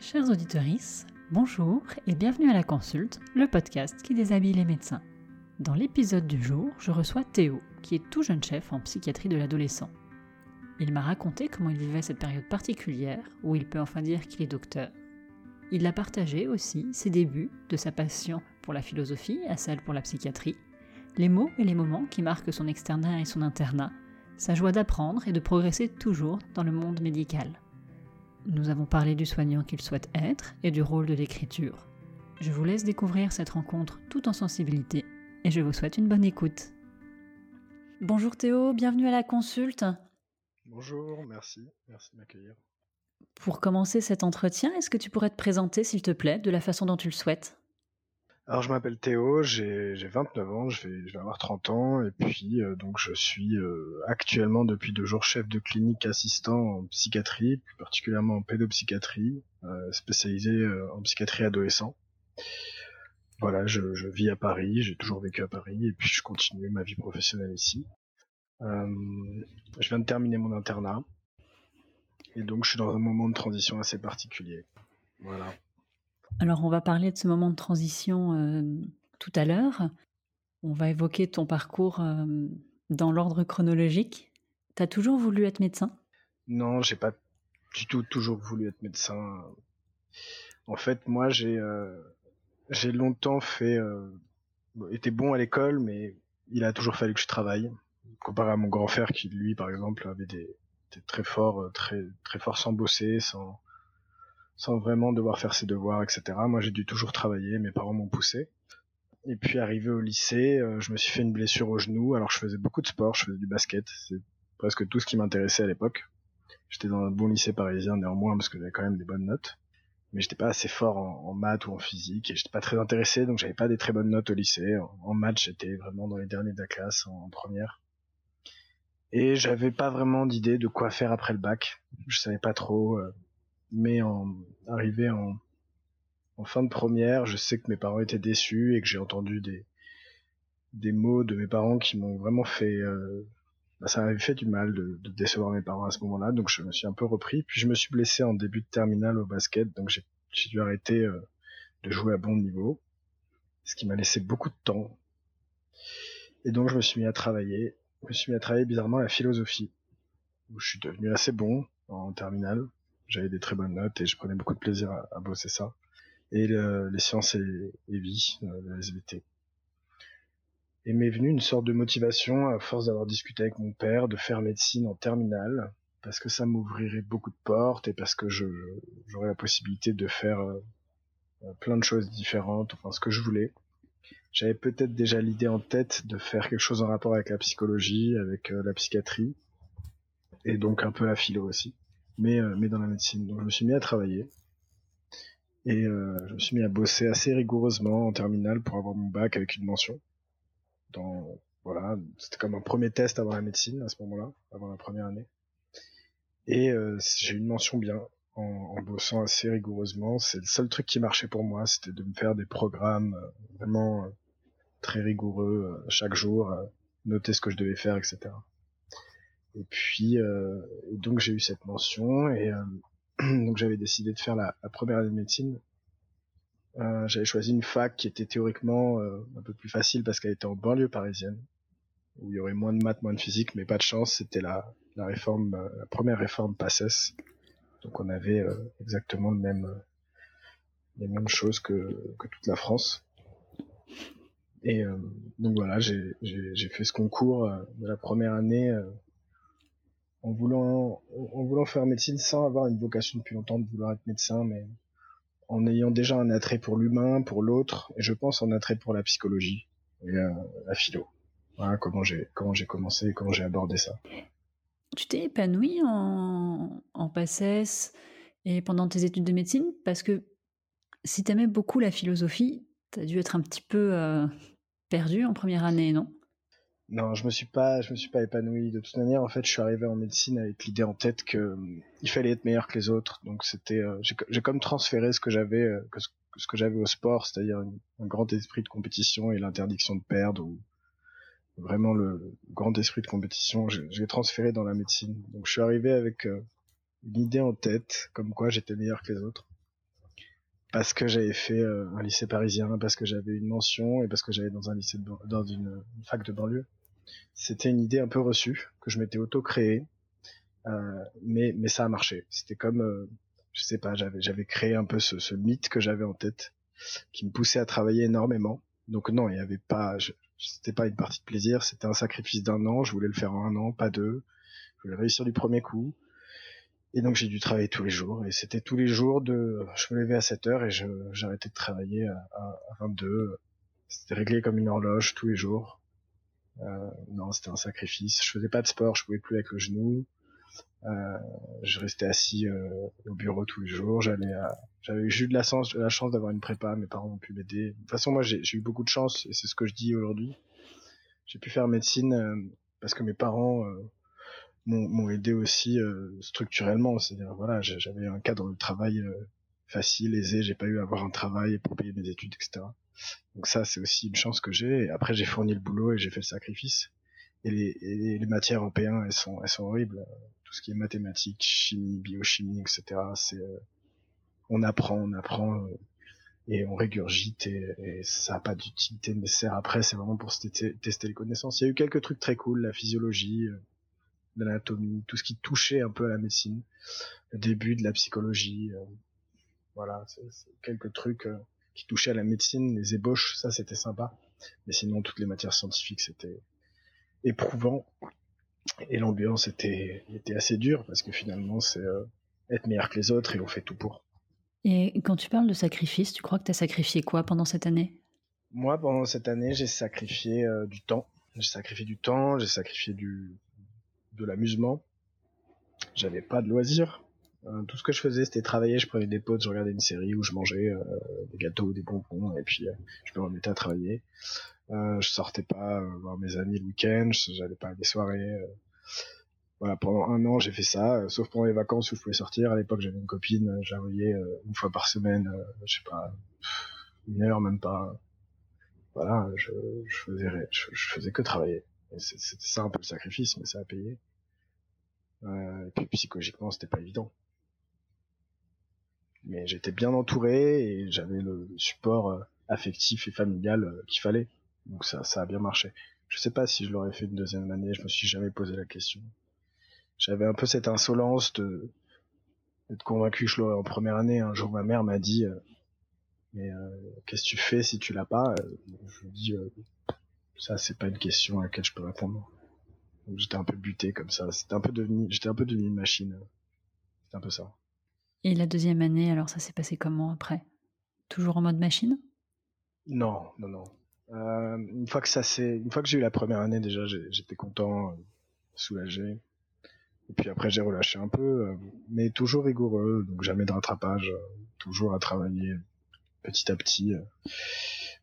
Chers auditeurs, bonjour et bienvenue à la consulte, le podcast qui déshabille les médecins. Dans l'épisode du jour, je reçois Théo, qui est tout jeune chef en psychiatrie de l'adolescent. Il m'a raconté comment il vivait cette période particulière où il peut enfin dire qu'il est docteur. Il a partagé aussi ses débuts, de sa passion pour la philosophie à celle pour la psychiatrie, les mots et les moments qui marquent son externat et son internat, sa joie d'apprendre et de progresser toujours dans le monde médical. Nous avons parlé du soignant qu'il souhaite être et du rôle de l'écriture. Je vous laisse découvrir cette rencontre tout en sensibilité et je vous souhaite une bonne écoute. Bonjour Théo, bienvenue à la consulte. Bonjour, merci, merci de m'accueillir. Pour commencer cet entretien, est-ce que tu pourrais te présenter, s'il te plaît, de la façon dont tu le souhaites? Alors je m'appelle Théo, j'ai 29 ans, je vais, je vais avoir 30 ans et puis euh, donc je suis euh, actuellement depuis deux jours chef de clinique assistant en psychiatrie, plus particulièrement en pédopsychiatrie, euh, spécialisé en psychiatrie adolescent. Voilà, je, je vis à Paris, j'ai toujours vécu à Paris et puis je continue ma vie professionnelle ici. je viens de terminer mon internat et donc je suis dans un moment de transition assez particulier. Voilà. Alors on va parler de ce moment de transition tout à l'heure. On va évoquer ton parcours dans l'ordre chronologique. Tu as toujours voulu être médecin? Non, j'ai pas du tout toujours voulu être médecin. En fait, moi j'ai longtemps fait été bon à l'école, mais il a toujours fallu que je travaille. Comparé à mon grand frère qui lui, par exemple, avait des, était très fort, très très fort sans bosser, sans sans vraiment devoir faire ses devoirs, etc. Moi, j'ai dû toujours travailler, mes parents m'ont poussé. Et puis arrivé au lycée, euh, je me suis fait une blessure au genou. Alors je faisais beaucoup de sport, je faisais du basket, c'est presque tout ce qui m'intéressait à l'époque. J'étais dans un bon lycée parisien néanmoins parce que j'avais quand même des bonnes notes, mais j'étais pas assez fort en, maths ou en physique et j'étais pas très intéressé, donc j'avais pas des très bonnes notes au lycée. En, maths, j'étais vraiment dans les derniers de la classe en, première. Et j'avais pas vraiment d'idée de quoi faire après le bac. Je savais pas trop. Euh, mais en arrivé en, en fin de première, je sais que mes parents étaient déçus et que j'ai entendu des des mots de mes parents qui m'ont vraiment fait euh, bah, ça m'avait fait du mal de, de, décevoir mes parents à ce moment-là. Donc je me suis un peu repris. Puis je me suis blessé en début de terminale au basket. Donc j'ai dû arrêter euh, de jouer à bon niveau. Ce qui m'a laissé beaucoup de temps. Et donc je me suis mis à travailler. Je me suis mis à travailler bizarrement la philosophie où je suis devenu assez bon en terminale j'avais des très bonnes notes et je prenais beaucoup de plaisir à, bosser ça. Et les sciences et, et vie, euh, la SVT. Et m'est venue une sorte de motivation à force d'avoir discuté avec mon père de faire médecine en terminale parce que ça m'ouvrirait beaucoup de portes et parce que je j'aurais la possibilité de faire euh, plein de choses différentes, enfin ce que je voulais. J'avais peut-être déjà l'idée en tête de faire quelque chose en rapport avec la psychologie, avec euh, la psychiatrie et donc un peu la philo aussi mais, euh, mais dans la médecine. Donc je me suis mis à travailler et euh, je me suis mis à bosser assez rigoureusement en terminale pour avoir mon bac avec une mention. Dans voilà, c'était comme un premier test avant la médecine à ce moment-là, avant la première année. Et euh, j'ai une mention bien en, en, bossant assez rigoureusement. C'est le seul truc qui marchait pour moi, c'était de me faire des programmes vraiment très rigoureux chaque jour, noter ce que je devais faire, etc. Et puis, euh, donc j'ai eu cette mention et euh, donc j'avais décidé de faire la, première année de médecine. Euh, j'avais choisi une fac qui était théoriquement un peu plus facile parce qu'elle était en banlieue parisienne, où il y aurait moins de maths, moins de physique, mais pas de chance, c'était la, la réforme, la première réforme PACES. Donc on avait exactement le même, les mêmes choses que, que toute la France. Et donc voilà, j'ai fait ce concours de la première année en voulant en voulant faire médecine sans avoir une vocation depuis longtemps de vouloir être médecin, mais en ayant déjà un attrait pour l'humain, pour l'autre, et je pense un attrait pour la psychologie et la philo. Voilà comment j'ai comment j'ai commencé et comment j'ai abordé ça. Tu t'es épanoui en, en PACES et pendant tes études de médecine? Parce que si tu aimais beaucoup la philosophie, tu as dû être un petit peu euh, perdu en première année, non? Non, je me suis pas, je me suis pas épanoui. De toute manière, en fait, je suis arrivé en médecine avec l'idée en tête que euh, il fallait être meilleur que les autres. Donc c'était, euh, j'ai comme transféré ce que j'avais, euh, que ce, que j'avais au sport, c'est-à-dire un grand esprit de compétition et l'interdiction de perdre, ou vraiment le grand esprit de compétition. J'ai transféré dans la médecine. Donc je suis arrivé avec une idée en tête, comme quoi j'étais meilleur que les autres. parce que j'avais fait euh, un lycée parisien, parce que j'avais une mention et parce que j'allais dans un lycée dans une, fac de banlieue. C'était une idée un peu reçue que je m'étais auto-créée, euh, mais mais ça a marché. C'était comme euh, je sais pas, j'avais j'avais créé un peu ce, ce mythe que j'avais en tête, qui me poussait à travailler énormément. Donc non, il y avait pas, c'était pas une partie de plaisir, c'était un sacrifice d'un an. Je voulais le faire en un an, pas deux. Je voulais réussir du premier coup. Et donc j'ai dû travailler tous les jours. Et c'était tous les jours de... Je me levais à 7 heures et je, j'arrêtais de travailler à, à, 22. C'était réglé comme une horloge tous les jours. Euh, non, c'était un sacrifice. Je faisais pas de sport, je pouvais plus avec le genou. Euh, je restais assis euh, au bureau tous les jours. J'allais, j'avais eu de la chance, la chance d'avoir une prépa. Mes parents ont pu m'aider. De toute façon, moi, j'ai, eu beaucoup de chance et c'est ce que je dis aujourd'hui. J'ai pu faire médecine euh, parce que mes parents euh, m'ont aidé aussi euh, structurellement. C'est-à-dire, voilà, j'avais un cadre de travail facile, aisé. J'ai pas eu à avoir un travail pour payer mes études, etc. Donc ça, c'est aussi une chance que j'ai. Après, j'ai fourni le boulot et j'ai fait le sacrifice. Et les, et les matières en P1, elles sont, elles sont horribles. Tout ce qui est mathématiques, chimie, biochimie, etc. C'est, euh, on apprend, on apprend et on régurgite et, et ça n'a pas d'utilité nécessaire après. C'est vraiment pour tester, les connaissances. Il y a eu quelques trucs très cool, la physiologie l'anatomie, tout ce qui touchait un peu à la médecine, le début de la psychologie, euh, voilà, c'est quelques trucs euh, qui touchaient à la médecine, les ébauches, ça c'était sympa, mais sinon toutes les matières scientifiques c'était éprouvant et l'ambiance était était assez dure parce que finalement c'est euh, être meilleur que les autres et on fait tout pour. Et quand tu parles de sacrifice, tu crois que tu as sacrifié quoi pendant cette année? Moi, pendant cette année, j'ai sacrifié du temps. J'ai sacrifié du temps, j'ai sacrifié du, de l'amusement. J'avais pas de loisirs. Euh, tout ce que je faisais, c'était travailler. Je prenais des potes, je regardais une série où je mangeais euh, des gâteaux, des bonbons, et puis euh, je me remettais à travailler. je sortais pas voir mes amis le week-end, j'allais pas à des soirées. voilà, pendant un an, j'ai fait ça, sauf pendant les vacances où je pouvais sortir. À l'époque, j'avais une copine, j'arrivais une fois par semaine, je sais pas, une heure même pas. Voilà, je, je faisais, je faisais que travailler. C'était ça un peu le sacrifice, mais ça a payé. Euh, et puis psychologiquement, c'était pas évident. Mais j'étais bien entouré et j'avais le support euh, affectif et familial euh, qu'il fallait. Donc ça, ça a bien marché. Je sais pas si je l'aurais fait une deuxième année, je me suis jamais posé la question. J'avais un peu cette insolence de d'être convaincu que je l'aurais en première année. Un jour, ma mère m'a dit, mais qu'est-ce que tu fais si tu l'as pas? Je lui dis, ça, c'est pas une question à laquelle je peux répondre. J'étais un peu buté comme ça. C'était un peu devenu, j'étais un peu devenu une machine. C'était un peu ça. Et la deuxième année, alors ça s'est passé comment après? Toujours en mode machine? Non, non, non. Euh, une fois que ça s'est, une fois que j'ai eu la première année déjà, j'étais content, euh, soulagé. Et puis après j'ai relâché un peu, euh, mais toujours rigoureux, donc jamais de rattrapage, toujours à travailler petit à petit.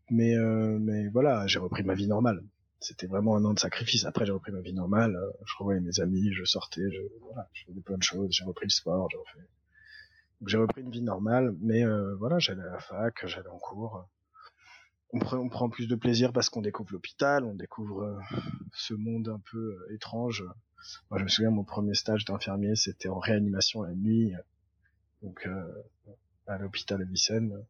Mais, mais voilà, j'ai repris ma vie normale. C'était vraiment un an de sacrifice. Après, j'ai repris ma vie normale. Je revoyais mes amis, je sortais, je, voilà, je faisais plein de choses. J'ai repris le sport, j'ai refait. J'ai repris une vie normale, mais euh, voilà, j'allais à la fac, j'allais en cours. On, prend plus de plaisir parce qu'on découvre l'hôpital, on découvre ce monde un peu étrange. Moi, je me souviens, mon premier stage d'infirmier, c'était en réanimation la nuit, donc à l'hôpital de Vicenne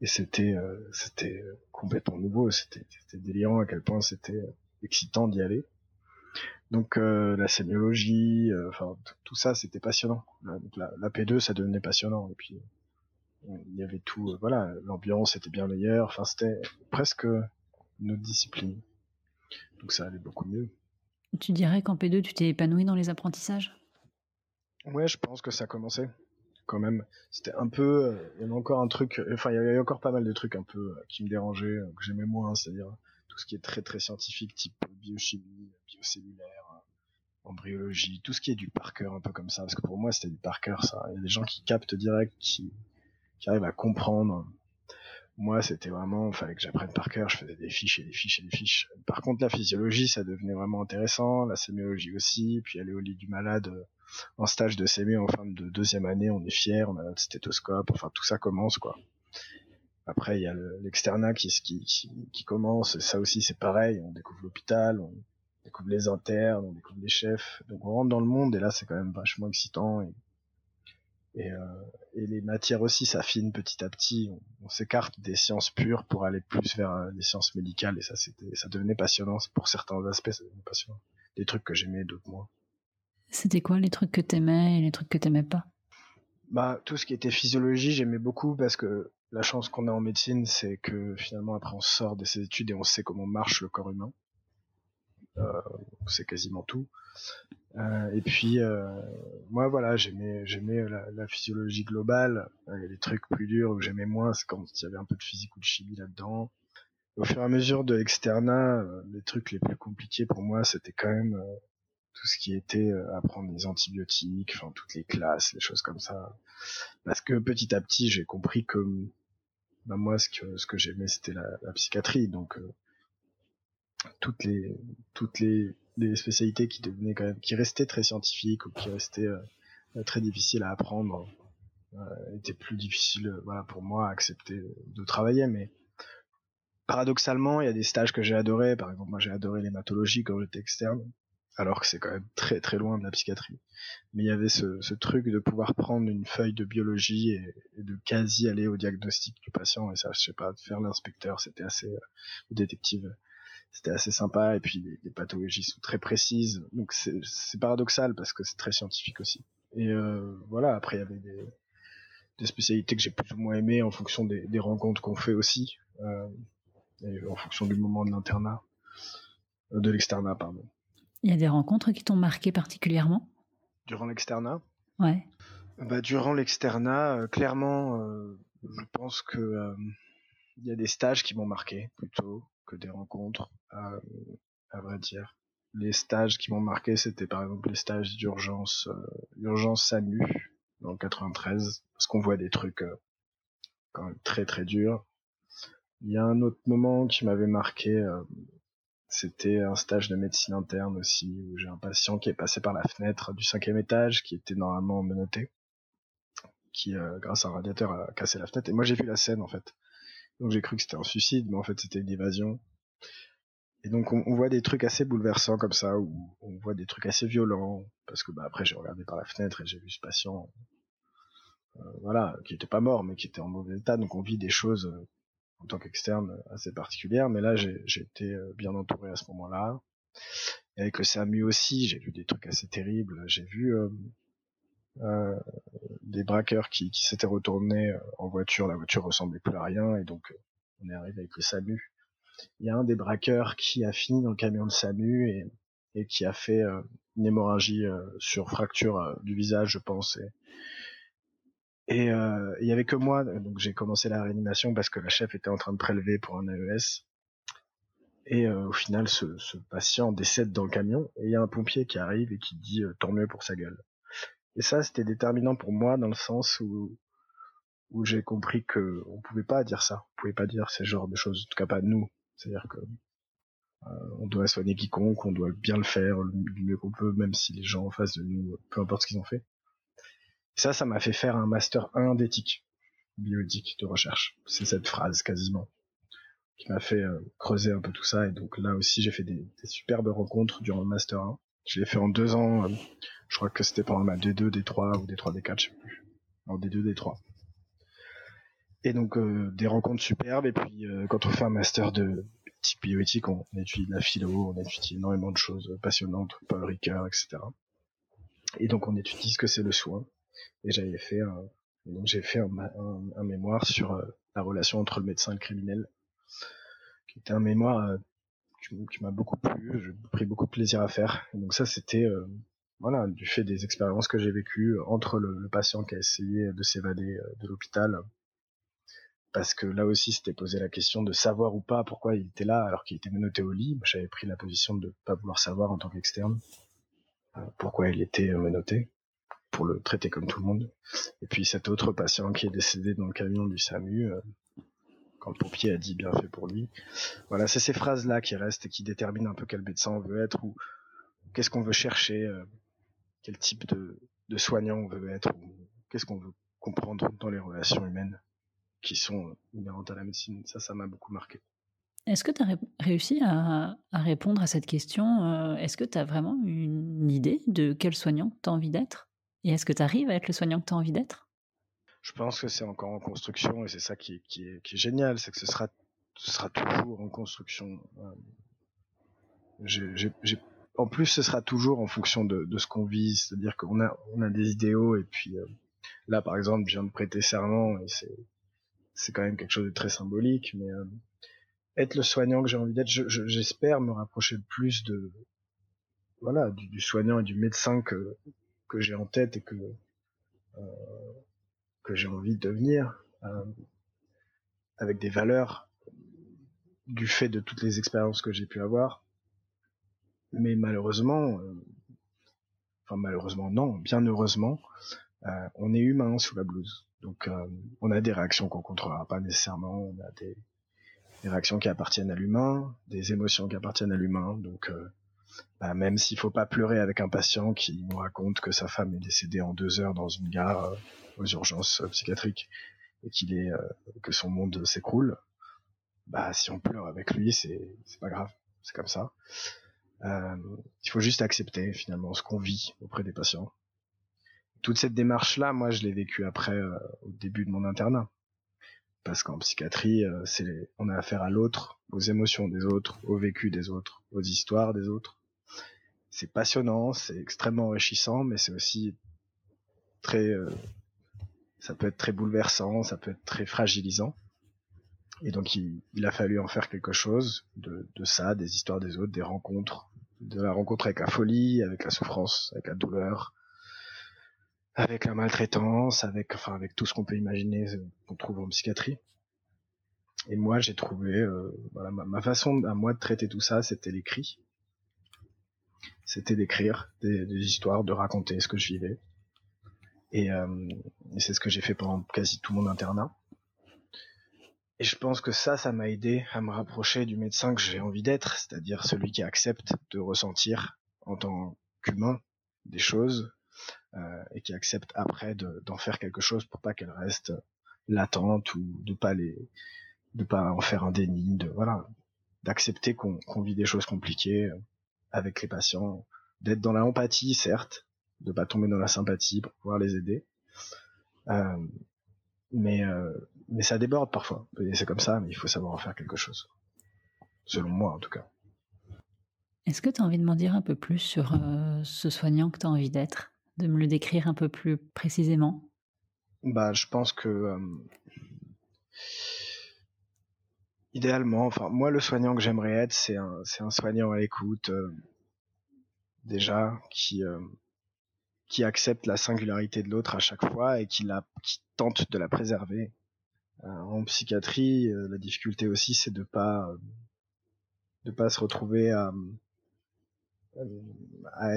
et c'était euh, c'était complètement nouveau c'était délirant à quel point c'était excitant d'y aller donc euh, la sémiologie euh, enfin tout ça c'était passionnant. Donc la, la, P2 ça devenait passionnant. Et puis il y avait tout voilà l'ambiance était bien meilleure. Enfin c'était presque une autre discipline. Donc ça allait beaucoup mieux. Tu dirais qu'en P2 tu t'es épanoui dans les apprentissages? Ouais je pense que ça commençait quand même. C'était un peu, euh, il y avait encore un truc, enfin il y avait encore pas mal de trucs un peu euh, qui me dérangeaient, euh, que j'aimais moins, c'est-à-dire tout ce qui est très très scientifique, type biochimie, biocellulaire, embryologie, tout ce qui est du par cœur, un peu comme ça, parce que pour moi c'était du par cœur, ça. Il y a des gens qui captent direct, qui, qui arrivent à comprendre. Moi, c'était vraiment, il fallait que j'apprenne par cœur, je faisais des fiches et des fiches et des fiches. Par contre, la physiologie, ça devenait vraiment intéressant, la sémiologie aussi, puis aller au lit du malade, en stage de CMU en fin de deuxième année, on est fier, on a notre stéthoscope, enfin tout ça commence quoi. Après il y a l'externat qui, qui, qui, commence, ça aussi c'est pareil, on découvre l'hôpital, on découvre les internes, on découvre les chefs, donc on rentre dans le monde et là c'est quand même vachement excitant et, Et, euh, et les matières aussi s'affinent petit à petit. On, s'écarte des sciences pures pour aller plus vers euh, les sciences médicales et ça c'était ça devenait passionnant. Pour certains aspects, ça devenait passionnant. Des trucs que j'aimais, d'autres moins. C'était quoi les trucs que t'aimais et les trucs que t'aimais pas? Bah tout ce qui était physiologie, j'aimais beaucoup parce que la chance qu'on a en médecine, c'est que finalement après on sort de ces études et on sait comment marche le corps humain. Euh, c'est quasiment tout. Euh, et puis euh, moi voilà, j'aimais j'aimais la, physiologie globale. A des trucs plus durs où j'aimais moins, c'est quand il y avait un peu de physique ou de chimie là-dedans. Au fur et à mesure de l'externat, les trucs les plus compliqués pour moi, c'était quand même tout ce qui était apprendre les antibiotiques, enfin toutes les classes, les choses comme ça. Parce que petit à petit, j'ai compris que bah, moi, ce que ce que j'aimais, c'était la, la, psychiatrie. Donc toutes les toutes les, les, spécialités qui devenaient quand même qui restaient très scientifiques ou qui restaient euh, très difficiles à apprendre euh, étaient plus difficiles voilà pour moi à accepter de travailler mais paradoxalement il y a des stages que j'ai adorés par exemple moi j'ai adoré l'hématologie quand j'étais externe alors que c'est quand même très très loin de la psychiatrie. Mais il y avait ce, ce truc de pouvoir prendre une feuille de biologie et, de quasi aller au diagnostic du patient. Et ça je sais pas faire l'inspecteur c'était assez euh, détective c'était assez sympa. Et puis les, pathologies sont très précises. Donc c'est paradoxal parce que c'est très scientifique aussi. Et euh, voilà. Après il y avait des, des spécialités que j'ai plus ou moins aimées en fonction des, des rencontres qu'on fait aussi euh, et en fonction du moment de l'internat euh, de l'externat pardon il y a des rencontres qui t'ont marqué particulièrement? Durant l'externat? Ouais bah durant l'externat euh, clairement euh, je pense que il y a des stages qui m'ont marqué plutôt que des rencontres, à, vrai dire. Les stages qui m'ont marqué, c'était par exemple les stages d'urgence, euh, urgence SAMU dans le 93, parce qu'on voit des trucs euh, quand même très très durs. Il y a un autre moment qui m'avait marqué, euh, c'était un stage de médecine interne aussi, où j'ai un patient qui est passé par la fenêtre du cinquième étage, qui était normalement menotté, qui, euh, grâce à un radiateur, a cassé la fenêtre. Et moi j'ai vu la scène en fait. Donc j'ai cru que c'était un suicide, mais en fait c'était une évasion. Et donc on, voit des trucs assez bouleversants comme ça, où on voit des trucs assez violents, parce que bah, après j'ai regardé par la fenêtre et j'ai vu ce patient, euh, voilà, qui était pas mort, mais qui était en mauvais état. Donc on vit des choses euh, en tant qu'externe assez particulières. Mais là j'ai été euh, bien entouré à ce moment-là. Et avec le SAMU aussi, j'ai vu des trucs assez terribles. J'ai vu euh, des braqueurs qui, s'étaient retournés euh, en voiture, la voiture ressemblait plus à rien et donc euh, on est arrivé avec le SAMU. Il y a un des braqueurs qui a fini dans le camion de SAMU et, et qui a fait une hémorragie sur fracture du visage, je pense. Et, il y avait que moi, donc j'ai commencé la réanimation parce que la chef était en train de prélever pour un AES. Et au final, ce, ce, patient décède dans le camion et il y a un pompier qui arrive et qui dit tant mieux pour sa gueule. Et ça, c'était déterminant pour moi dans le sens où où j'ai compris que on pouvait pas dire ça, on pouvait pas dire ce genre de choses, en tout cas pas nous. C'est-à-dire que euh, on doit soigner quiconque, on doit bien le faire du mieux qu'on peut, même si les gens en face de nous, peu importe ce qu'ils ont fait. Et ça, ça m'a fait faire un master 1 d'éthique, bioéthique de recherche. C'est cette phrase quasiment qui m'a fait euh, creuser un peu tout ça. Et donc là aussi, j'ai fait des, superbes rencontres durant le master 1. Je l'ai fait en deux ans. Euh, je crois que c'était pendant ma D2, D3 ou D3, D4, je sais plus. Alors D2, D3. Et donc euh, des rencontres superbes. Et puis euh, quand on fait un master de type bioéthique, on, étudie de la philo, on étudie énormément de choses passionnantes, Paul Ricoeur, etc. Et donc on étudie ce que c'est le soin. Et j'avais fait un, donc j'ai fait un, un, mémoire sur la relation entre le médecin et le criminel, qui était un mémoire qui, m'a beaucoup plu, j'ai pris beaucoup de plaisir à faire. donc ça, c'était euh, voilà du fait des expériences que j'ai vécues entre le, patient qui a essayé de s'évader euh, de l'hôpital, parce que là aussi, c'était posé la question de savoir ou pas pourquoi il était là alors qu'il était menotté au lit. J'avais pris la position de pas vouloir savoir en tant qu'externe euh, pourquoi il était menotté pour le traiter comme tout le monde. Et puis cet autre patient qui est décédé dans le camion du SAMU, quand le pompier a dit bien fait pour lui. Voilà, c'est ces phrases-là qui restent et qui déterminent un peu quel médecin on veut être ou qu'est-ce qu'on veut chercher, euh, quel type de, soignant on veut être ou qu'est-ce qu'on veut comprendre dans les relations humaines qui sont inhérentes à la médecine. Ça, ça m'a beaucoup marqué. Est-ce que tu as réussi à, répondre à cette question euh, Est-ce que tu as vraiment une idée de quel soignant tu as envie d'être? Et est-ce que tu arrives à être le soignant que tu as envie d'être? Je pense que c'est encore en construction et c'est ça qui est, génial, c'est que ce sera, toujours en construction. j'ai en plus, ce sera toujours en fonction de, ce qu'on vise, c'est-à-dire qu'on a, des idéaux et puis euh, là, par exemple, je viens de prêter serment et c'est, quand même quelque chose de très symbolique, mais euh, être le soignant que j'ai envie d'être, j'espère me rapprocher plus de, voilà, du, soignant et du médecin que que j'ai en tête et que euh, que j'ai envie de devenir, avec des valeurs du fait de toutes les expériences que j'ai pu avoir mais malheureusement, euh, enfin malheureusement non, bien heureusement, euh, on est humain sous la blouse. Donc euh, on a des réactions qu'on contrôlera pas nécessairement, on a des, réactions qui appartiennent à l'humain, des émotions qui appartiennent à l'humain. Donc bah, même s'il faut pas pleurer avec un patient qui nous raconte que sa femme est décédée en deux heures dans une gare aux urgences psychiatriques et qu'il est que son monde s'écroule, bah si on pleure avec lui, c'est c'est pas grave, c'est comme ça. Euh, il faut juste accepter finalement ce qu'on vit auprès des patients. Toute cette démarche-là, moi, je l'ai vécue après, euh, au début de mon internat. Parce qu'en psychiatrie, euh, c'est on a affaire à l'autre, aux émotions des autres, au vécu des autres, aux histoires des autres. C'est passionnant, c'est extrêmement enrichissant, mais c'est aussi très, ça peut être très bouleversant, ça peut être très fragilisant. Et donc il, a fallu en faire quelque chose de, de, ça, des histoires des autres, des rencontres, de la rencontre avec la folie, avec la souffrance, avec la douleur, avec la maltraitance, avec enfin avec tout ce qu'on peut imaginer euh, qu'on trouve en psychiatrie. Et moi j'ai trouvé, euh, voilà, ma, façon à moi de traiter tout ça, c'était l'écrit. C'était d'écrire des, des, histoires, de raconter ce que je vivais. Et, euh, et c'est ce que j'ai fait pendant quasi tout mon internat. Et je pense que ça, ça m'a aidé à me rapprocher du médecin que j'ai envie d'être, c'est-à-dire celui qui accepte de ressentir en tant qu'humain des choses euh, et qui accepte après d'en faire quelque chose pour pas qu'elles restent latentes ou de pas les de pas en faire un déni, de voilà, d'accepter qu'on vit des choses compliquées avec les patients, d'être dans la empathie certes, de pas tomber dans la sympathie pour pouvoir les aider, euh, mais euh, mais ça déborde parfois. C'est comme ça, mais il faut savoir en faire quelque chose. Selon moi, en tout cas. Est-ce que tu as envie de m'en dire un peu plus sur euh, ce soignant que tu as envie d'être? De me le décrire un peu plus précisément? Bah, je pense que. Euh, idéalement, enfin, moi, le soignant que j'aimerais être, c'est un, soignant à l'écoute, déjà, qui, qui accepte la singularité de l'autre à chaque fois et qui, la, qui tente de la préserver. Euh, en psychiatrie, euh, la difficulté aussi, c'est de pas de pas se retrouver à,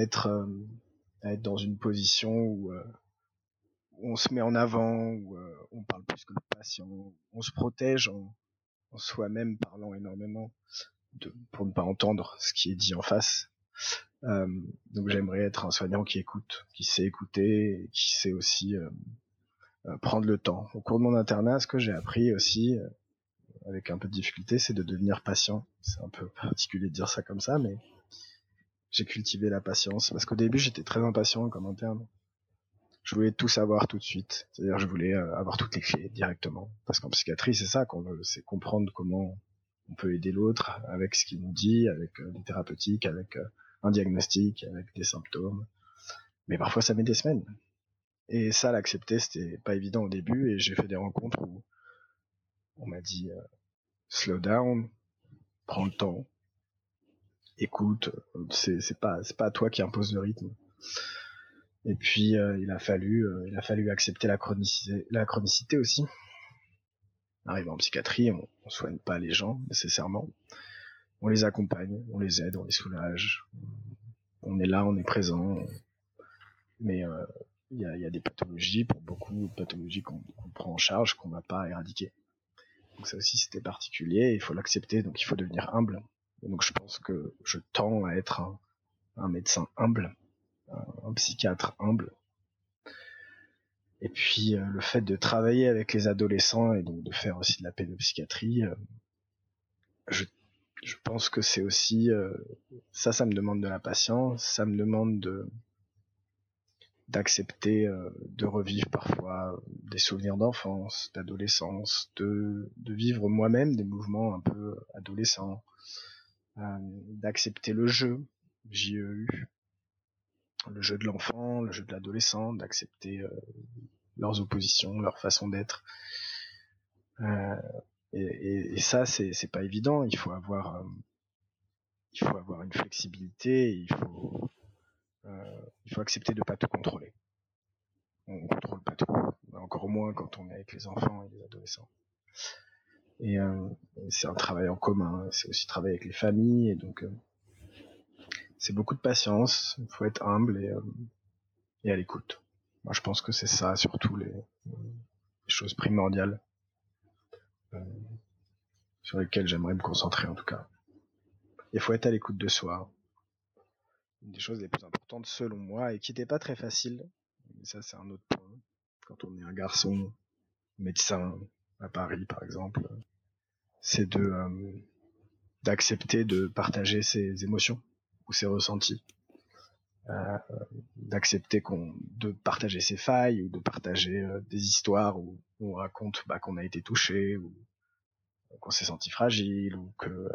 être dans une position où, euh, on se met en avant, où on parle plus que le patient, on se protège soi-même parlant énormément pour ne pas entendre ce qui est dit en face. Euh, donc j'aimerais être un soignant qui écoute, qui sait écouter, qui sait aussi euh, euh, prendre le temps. Au cours de mon internat, ce que j'ai appris aussi, avec un peu de difficulté, c'est de devenir patient. C'est un peu particulier de dire ça comme ça, mais j'ai cultivé la patience parce qu'au début j'étais très impatient comme interne. Je voulais tout savoir tout de suite, c'est-à-dire je voulais avoir toutes les clés directement. Parce qu'en psychiatrie, c'est ça qu'on veut, c'est comprendre comment on peut aider l'autre avec ce qu'il nous dit, avec des thérapeutiques, avec un diagnostic avec des symptômes. Mais parfois ça met des semaines. Et ça, l'accepter, c'était pas évident au début et j'ai fait des rencontres où on m'a dit euh, slow down, prends le temps, écoute, c'est c'est pas c'est pas à toi qui impose le rythme. Et puis euh, il a fallu euh, il a fallu accepter la chronicité la chronicité aussi. Arrivé en psychiatrie, on, on soigne pas les gens nécessairement on les accompagne, on les aide, on les soulage. On est là, on est présent. Mais euh, il y, a, des pathologies, pour beaucoup de pathologies qu'on prend en charge, qu'on va pas éradiquer. Donc ça aussi c'était particulier, il faut l'accepter, donc il faut devenir humble. donc je pense que je tends à être un, médecin humble, un, psychiatre humble. Et puis euh, le fait de travailler avec les adolescents et donc de faire aussi de la pédopsychiatrie, euh, je je pense que c'est aussi euh, ça ça me demande de la patience ça me demande de d'accepter de revivre parfois des souvenirs d'enfance, d'adolescence, de, de vivre moi-même des mouvements un peu adolescents, d'accepter le jeu, JEU, le jeu de l'enfant, le jeu de l'adolescent, d'accepter leurs oppositions, leur façon d'être. Euh, et, et, ça, c'est, pas évident. Il faut avoir, euh, il faut avoir une flexibilité. Il faut, euh, il faut accepter de pas tout contrôler. On contrôle pas tout, encore moins quand on est avec les enfants et les adolescents. Et c'est un travail en commun. C'est aussi travailler avec les familles. Et donc, c'est beaucoup de patience. Il faut être humble et, et à l'écoute. Moi, je pense que c'est ça, surtout les, choses primordiales euh, sur lesquelles j'aimerais me concentrer en tout cas. Il faut être à l'écoute de soi. Une des choses les plus importantes selon moi et qui n'était pas très facile, mais ça c'est un autre point, quand on est un garçon médecin à Paris par exemple, c'est de euh, d'accepter de partager ses émotions ou ses ressentis. Euh, d'accepter qu'on de partager ses failles ou de partager euh, des histoires où on raconte bah, qu'on a été touché ou qu'on s'est senti fragile ou que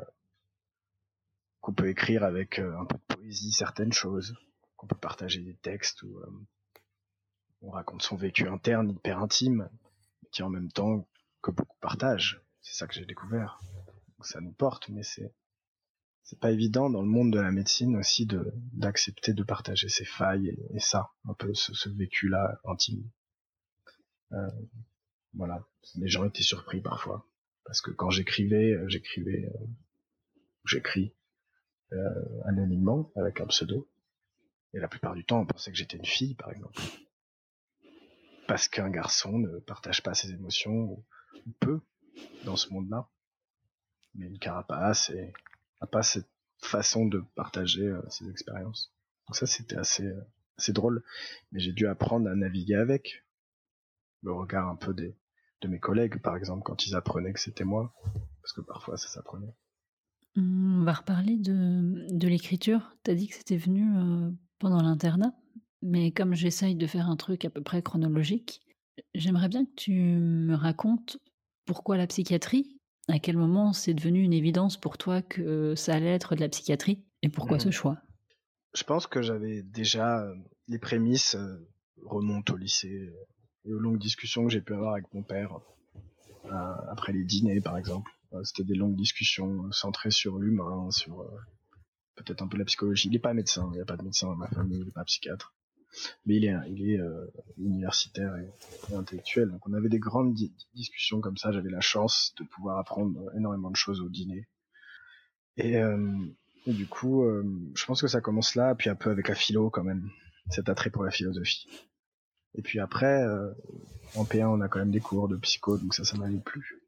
qu'on peut écrire avec euh, un peu de poésie certaines choses, qu'on peut partager des textes où on raconte son vécu interne hyper intime, qui en même temps que beaucoup partagent. C'est ça que j'ai découvert. ça nous porte, mais c'est c'est pas évident dans le monde de la médecine aussi de d'accepter de partager ses failles et, ça, un peu ce, vécu-là intime. Euh, voilà, les gens étaient surpris parfois. Parce que quand j'écrivais, euh, j'écrivais, euh, j'écris euh, anonymement avec un pseudo. Et la plupart du temps on pensait que j'étais une fille par exemple. Parce qu'un garçon ne partage pas ses émotions ou, ou peu dans ce monde-là. Mais une carapace et pas cette façon de partager euh, ses expériences. Donc ça, c'était assez, euh, assez drôle. Mais j'ai dû apprendre à naviguer avec le regard un peu des, de mes collègues, par exemple, quand ils apprenaient que c'était moi. Parce que parfois, ça s'apprenait. On va reparler de, de l'écriture. T'as dit que c'était venu euh, pendant l'internat. Mais comme j'essaye de faire un truc à peu près chronologique, j'aimerais bien que tu me racontes pourquoi la psychiatrie à quel moment c'est devenu une évidence pour toi que ça allait être de la psychiatrie et pourquoi ce mhm. choix? Je pense que j'avais déjà euh, les prémices euh, remontent au lycée et aux longues discussions que j'ai pu avoir avec mon père euh, après les dîners par exemple. C'était des longues discussions centrées sur l'humain, sur peut-être un peu la psychologie. Il n'est pas médecin, il n'y a pas de médecin dans ma famille, il n'est pas psychiatre mais il est, il est euh, universitaire et, intellectuel. Donc on avait des grandes discussions comme ça. J'avais la chance de pouvoir apprendre énormément de choses au dîner. Et, euh, du coup, euh, je pense que ça commence là, puis un peu avec la philo quand même, cet attrait pour la philosophie. Et puis après, en P1, on a quand même des cours de psycho, donc ça, ça m'allait plus.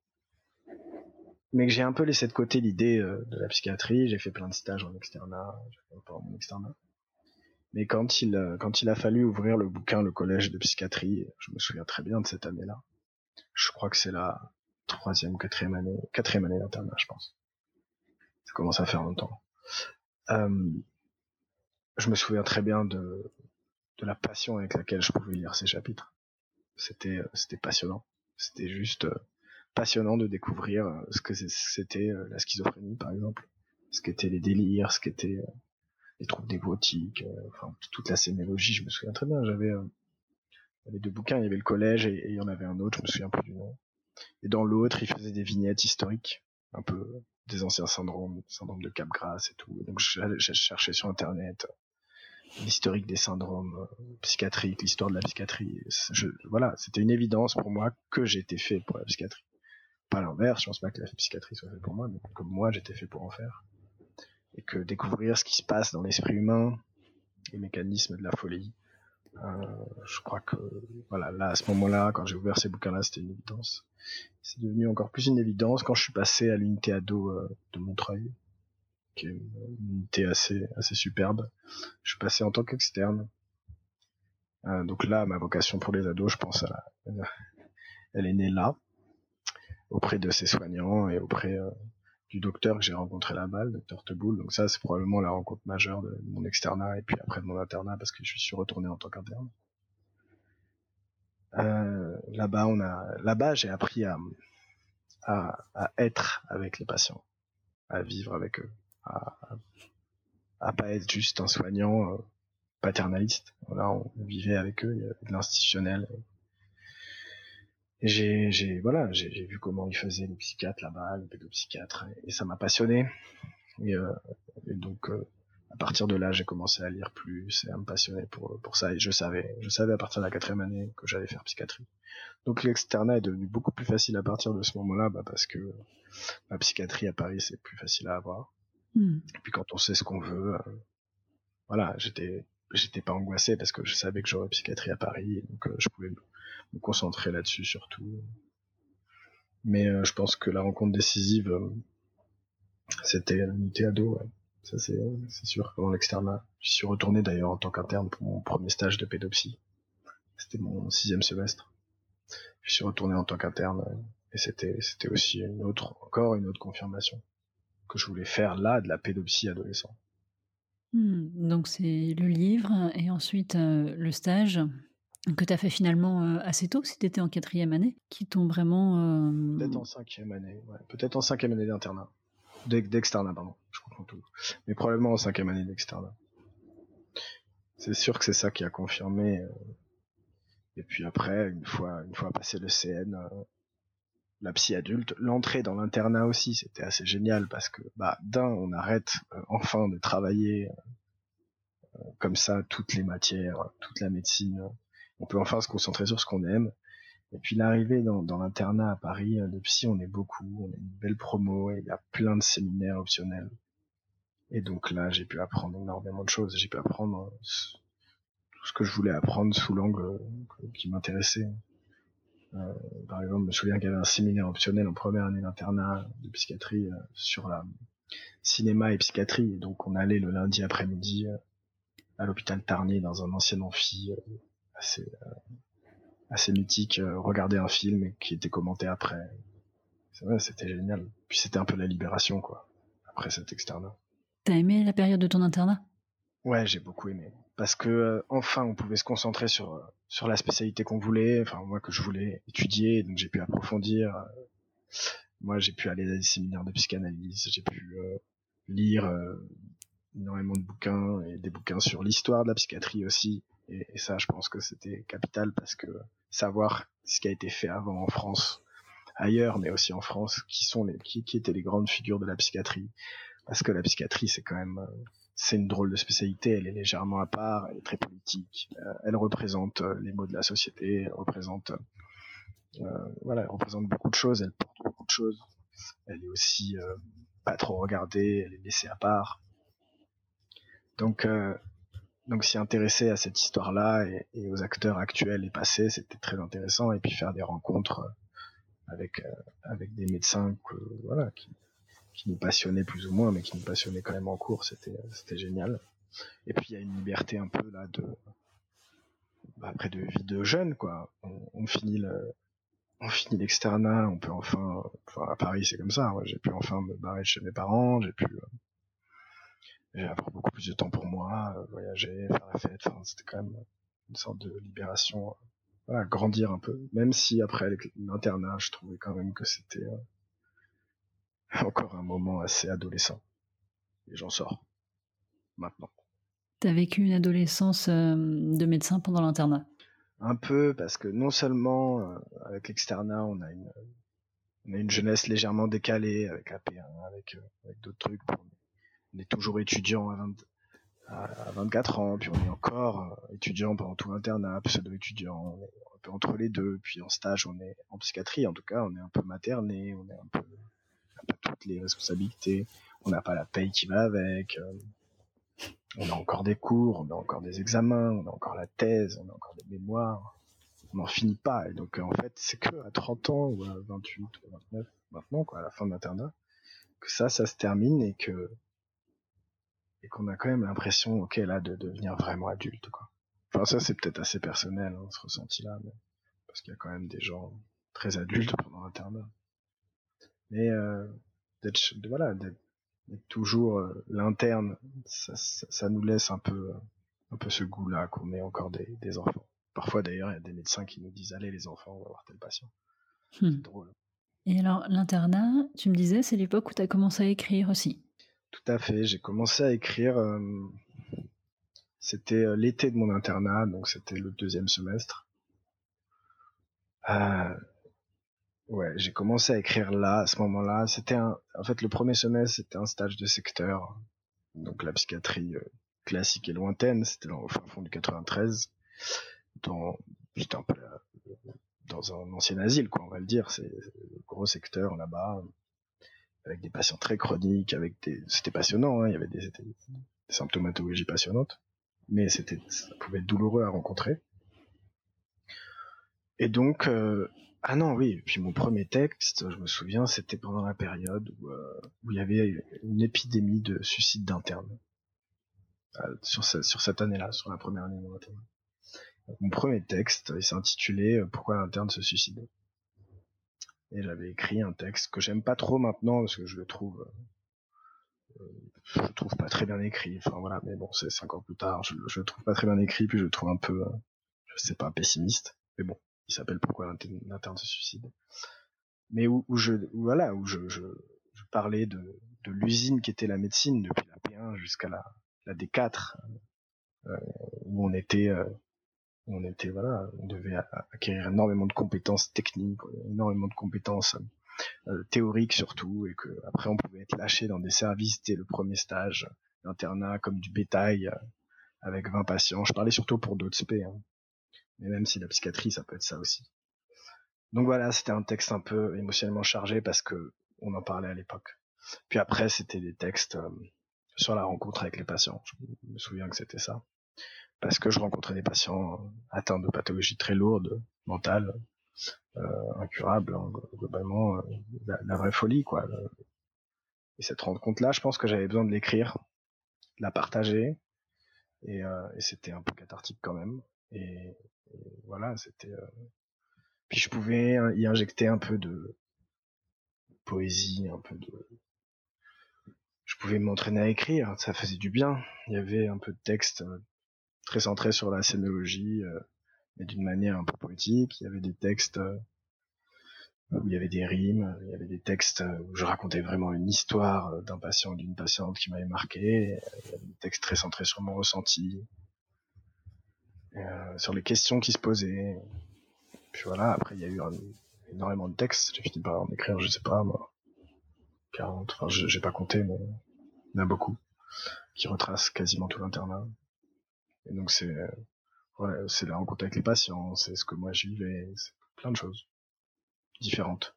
Mais que j'ai un peu laissé de côté l'idée de la psychiatrie. J'ai fait plein de stages en externat, fait mon externat. Mais quand il, euh, quand il a fallu ouvrir le bouquin Le Collège de psychiatrie, je me souviens très bien de cette année-là. Je crois que c'est la troisième, quatrième année, quatrième année d'internat, je pense. Ça commence à faire longtemps. Euh, je me souviens très bien de, de la passion avec laquelle je pouvais lire ces chapitres. C'était, euh, c'était passionnant. C'était juste passionnant de découvrir ce que c'était la schizophrénie, par exemple. Ce qu'étaient les délires, ce qu'était les troubles névrotiques, euh, enfin toute la séméologie, je me souviens très bien. J'avais euh, avait deux bouquins, il y avait le collège et, il y en avait un autre, je me souviens plus du nom. Et dans l'autre, il faisait des vignettes historiques, un peu des anciens syndromes, syndrome de Capgras et tout. Donc j'ai cherché sur internet euh, l'historique des syndromes psychiatriques, l'histoire de la psychiatrie. Je, voilà, c'était une évidence pour moi que j'étais fait pour la psychiatrie. Pas l'inverse, je pense pas que la psychiatrie soit faite pour moi, mais comme moi j'étais fait pour en faire et que découvrir ce qui se passe dans l'esprit humain, les mécanismes de la folie. Euh, je crois que voilà, là à ce moment-là, quand j'ai ouvert ces bouquins-là, c'était une évidence. C'est devenu encore plus une évidence quand je suis passé à l'unité ado euh, de Montreuil, qui est une, unité assez assez superbe. Je suis passé en tant qu'externe. Euh, donc là, ma vocation pour les ados, je pense, elle, elle est née là, auprès de ses soignants et auprès euh, du docteur que j'ai rencontré là-bas, le docteur Teboul. Donc ça, c'est probablement la rencontre majeure de mon externat et puis après de mon internat parce que je suis retourné en tant qu'interne. là-bas, on a, là-bas, j'ai appris à, à, à, être avec les patients, à vivre avec eux, à, à pas être juste un soignant euh, paternaliste. Voilà, on vivait avec eux, il y avait de l'institutionnel. J'ai, j'ai, voilà, j'ai, vu comment ils faisaient les psychiatres là-bas, les pédopsychiatres, et, ça m'a passionné. Et, euh, et donc, euh, à partir de là, j'ai commencé à lire plus et à me passionner pour, pour ça. Et je savais, je savais à partir de la quatrième année que j'allais faire psychiatrie. Donc l'externat est devenu beaucoup plus facile à partir de ce moment-là, bah, parce que la psychiatrie à Paris c'est plus facile à avoir. Hmm. Et puis quand on sait ce qu'on veut, euh, voilà, j'étais j'étais pas angoissé parce que je savais que j'aurais psychiatrie à Paris, donc euh, je pouvais me, concentrer là-dessus surtout. Mais euh, je pense que la rencontre décisive, c'était l'unité ado. Ouais. Ça c'est c'est sûr pendant l'externat. J'y suis retourné d'ailleurs en tant qu'interne pour mon premier stage de pédopsie. C'était mon sixième semestre. Je suis retourné en tant qu'interne et c'était aussi une autre encore une autre confirmation que je voulais faire là de la pédopsie adolescent. Hmm, donc c'est le livre et ensuite euh, le stage que tu as fait finalement euh, assez tôt, si tu étais en quatrième année, qui t'ont vraiment... Euh, peut-être en cinquième année, ouais. peut-être en cinquième année d'internat. D'externat, pardon, je comprends tout. Mais probablement en cinquième année d'externat. C'est sûr que c'est ça qui a confirmé. Et puis après, une fois, une fois passé le CN, la psy adulte, l'entrée dans l'internat aussi, c'était assez génial parce que bah d'un, on arrête euh, enfin de travailler euh, comme ça toutes les matières, toute la médecine. On peut enfin se concentrer sur ce qu'on aime. Et puis l'arrivée dans, l'internat à Paris euh, de psy, on est beaucoup, on a une belle promo et il y a plein de séminaires optionnels. Et donc là, j'ai pu apprendre énormément de choses. J'ai pu apprendre tout ce que je voulais apprendre sous l'angle qui m'intéressait. Euh, par exemple, je me souviens qu'il y avait un séminaire optionnel en première année d'internat de psychiatrie euh, sur la cinéma et psychiatrie. Et donc on allait le lundi après-midi euh, à l'hôpital Tarnier dans un ancien amphi assez assez mythique, regarder un film qui était commenté après. C'est vrai, c'était génial. Puis c'était un peu la libération quoi après cet externat. T'as aimé la période de ton internat? Ouais, j'ai beaucoup aimé parce que euh, enfin on pouvait se concentrer sur euh, sur la spécialité qu'on voulait, enfin moi que je voulais étudier, donc j'ai pu approfondir. Euh, moi j'ai pu aller à des séminaires de psychanalyse, j'ai pu lire énormément de bouquins et des bouquins sur l'histoire de la psychiatrie aussi. Et, et ça, je pense que c'était capital parce que savoir ce qui a été fait avant en France, ailleurs, mais aussi en France, qui sont les qui, qui étaient les grandes figures de la psychiatrie, parce que la psychiatrie c'est quand même c'est une drôle de spécialité, elle est légèrement à part, elle est très politique, euh, elle représente euh, les mots de la société, elle représente euh, voilà, elle représente beaucoup de choses, elle porte beaucoup de choses. Elle est aussi pas trop regardée, elle est laissée à part. Donc donc s'y intéresser à cette histoire-là et, aux acteurs actuels et passés, c'était très intéressant et puis faire des rencontres avec avec des médecins que, voilà qui qui nous passionnait plus ou moins, mais qui nous passionnait quand même en cours, c'était c'était génial. Et puis il y a une liberté un peu là de bah, après de vie de jeune quoi. On, finit le on finit l'externat, on peut enfin, enfin à Paris c'est comme ça. j'ai pu enfin me barrer chez mes parents, j'ai pu euh, avoir beaucoup plus de temps pour moi, euh, voyager, faire la fête. Enfin c'était quand même une sorte de libération, voilà, grandir un peu. Même si après l'internat, je trouvais quand même que c'était euh, encore un moment assez adolescent. Et j'en sors. Maintenant. T'as vécu une adolescence euh, de médecin pendant l'internat? Un peu, parce que non seulement euh, avec l'externat, on a une, on a une jeunesse légèrement décalée avec la P1, avec, euh, avec d'autres trucs. On est toujours étudiant à, à, 24 ans, puis on est encore étudiant pendant tout l'internat, pseudo-étudiant, un peu entre les deux, puis en stage, on est en psychiatrie, en tout cas, on est un peu materné, on est un peu toutes les responsabilités, on n'a pas la paye qui va avec, euh, on a encore des cours, on a encore des examens, on a encore la thèse, on a encore des mémoires, on n'en finit pas. Et donc en fait, c'est que à 30 ans ou à 28 ou 29 maintenant, à la fin de l'internat, que ça, ça se termine et que et qu'on a quand même l'impression, ok, là, de devenir vraiment adulte, quoi. Enfin, ça, c'est peut-être assez personnel, hein, ce ressenti-là, mais... parce qu'il y a quand même des gens très adultes pendant l'internat mais euh, d'être voilà d'être toujours euh, l'interne ça, ça, ça, nous laisse un peu un peu ce goût là qu'on est encore des, des enfants Parfois d'ailleurs, il y a des médecins qui nous disent allez les enfants, on va voir tel patient. Hmm. C'est drôle. Et alors l'internat, tu me disais, c'est l'époque où tu as commencé à écrire aussi. Tout à fait, j'ai commencé à écrire. Euh, c'était euh, l'été de mon internat, donc c'était le deuxième semestre. Euh, ouais, j'ai commencé à écrire là, à ce moment-là. C'était un, en fait, le premier semestre, c'était un stage de secteur, donc la psychiatrie euh, classique et lointaine. C'était au fin fond du 93, dans, j'étais un peu dans un ancien asile, quoi, on va le dire. C'est un gros secteur là-bas, avec des patients très chroniques, avec des, c'était passionnant. Hein, il y avait des, symptomatologies passionnantes mais c'était ça pouvait être douloureux à rencontrer. Et donc, euh, ah non, oui, puis mon premier texte, je me souviens, c'était pendant la période où, euh, où, il y avait une épidémie de suicide d'interne. Euh, sur, sur cette année-là, sur la première année de mon mon premier texte, il s'intitulait Pourquoi l'interne se suicide? Et j'avais écrit un texte que j'aime pas trop maintenant parce que je le trouve je le trouve pas très bien écrit. Enfin voilà, mais bon, c'est cinq ans plus tard, je, je le trouve pas très bien écrit, puis je le trouve un peu, je sais pas, pessimiste. Mais bon, il s'appelle Pourquoi l'interne se suicide. Mais où, où je, voilà, où je, je, je parlais de, de l'usine qui était la médecine depuis la P1 jusqu'à la, la D4, euh, où on était, euh, on était voilà, on devait acquérir énormément de compétences techniques, énormément de compétences euh, théorique surtout, et que après on pouvait être lâché dans des services dès le premier stage d'internat comme du bétail euh, avec 20 patients. Je parlais surtout pour d'autres spé, hein. mais même si la psychiatrie ça peut être ça aussi. Donc voilà, c'était un texte un peu émotionnellement chargé parce que on en parlait à l'époque. Puis après, c'était des textes euh, sur la rencontre avec les patients. Je me souviens que c'était ça. Parce que je rencontrais des patients atteints de pathologies très lourdes, mentales, euh, incurable, hein, globalement, euh, la, vraie folie, quoi. Et cette rencontre-là, je pense que j'avais besoin de l'écrire, de la partager, et, euh, et c'était un peu cathartique quand même. Et, voilà, c'était. Puis je pouvais y injecter un peu de poésie, un peu de. Je pouvais m'entraîner à écrire, ça faisait du bien. Il y avait un peu de texte très centré sur la scénologie, mais d'une manière un peu poétique. Il y avait des textes euh, où il y avait des rimes, il y avait des textes où je racontais vraiment une histoire euh, d'un patient ou d'une patiente qui m'avait marqué. Il y avait des textes très centrés sur mon ressenti, euh, sur les questions qui se posaient. Puis voilà, après il y a eu énormément de textes. J'ai fini par en écrire, je sais pas, moi, 40, enfin j'ai pas compté, mais il y en a beaucoup qui retracent quasiment tout l'internat. Et donc c'est c'est la rencontre avec les patients, c'est ce que moi je vivais, c'est plein de choses différentes.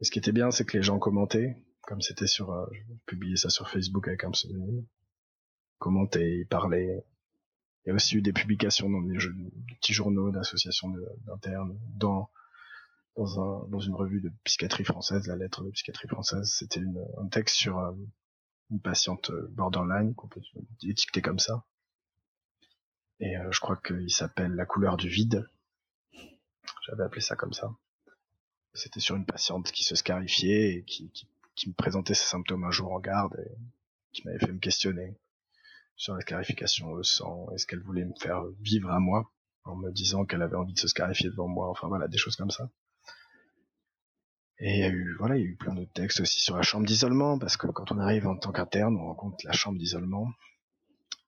Et ce qui était bien, c'est que les gens commentaient, comme c'était sur, euh, je publiais ça sur Facebook avec un pseudonyme, commentaient, ils parlaient. Il y a aussi eu des publications dans des, petits journaux d'associations d'internes, dans dans, un, dans une revue de psychiatrie française, la lettre de psychiatrie française. C'était un texte sur euh, une patiente euh, borderline, qu'on peut étiqueter comme ça, et euh, je crois qu'il s'appelle La couleur du vide. J'avais appelé ça comme ça. C'était sur une patiente qui se scarifiait et qui, qui, me présentait ses symptômes un jour en garde et qui m'avait fait me questionner sur la scarification au sang. Est-ce qu'elle voulait me faire vivre à moi en me disant qu'elle avait envie de se scarifier devant moi. Enfin voilà, des choses comme ça. Et il y a eu, voilà, il y a eu plein de textes aussi sur la chambre d'isolement, parce que quand on arrive en tant qu'interne, on rencontre la chambre d'isolement,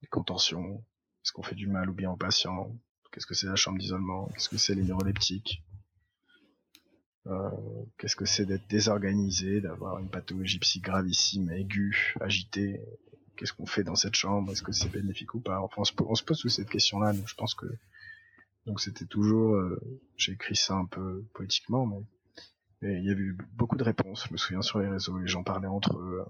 les contentions, est-ce qu'on fait du mal ou bien aux patients Qu'est-ce que c'est la chambre d'isolement? Qu'est-ce que c'est les neuroleptiques? Euh, Qu'est-ce que c'est d'être désorganisé, d'avoir une pathologie psy gravissime, aiguë, agitée? Qu'est-ce qu'on fait dans cette chambre? Est-ce que c'est bénéfique ou pas? Enfin, on se, pose, toutes cette question-là. Donc, je pense que donc c'était toujours. Euh, j'ai écrit ça un peu poétiquement, mais, il y avait eu beaucoup de réponses. Je me souviens sur les réseaux, les gens parlaient entre eux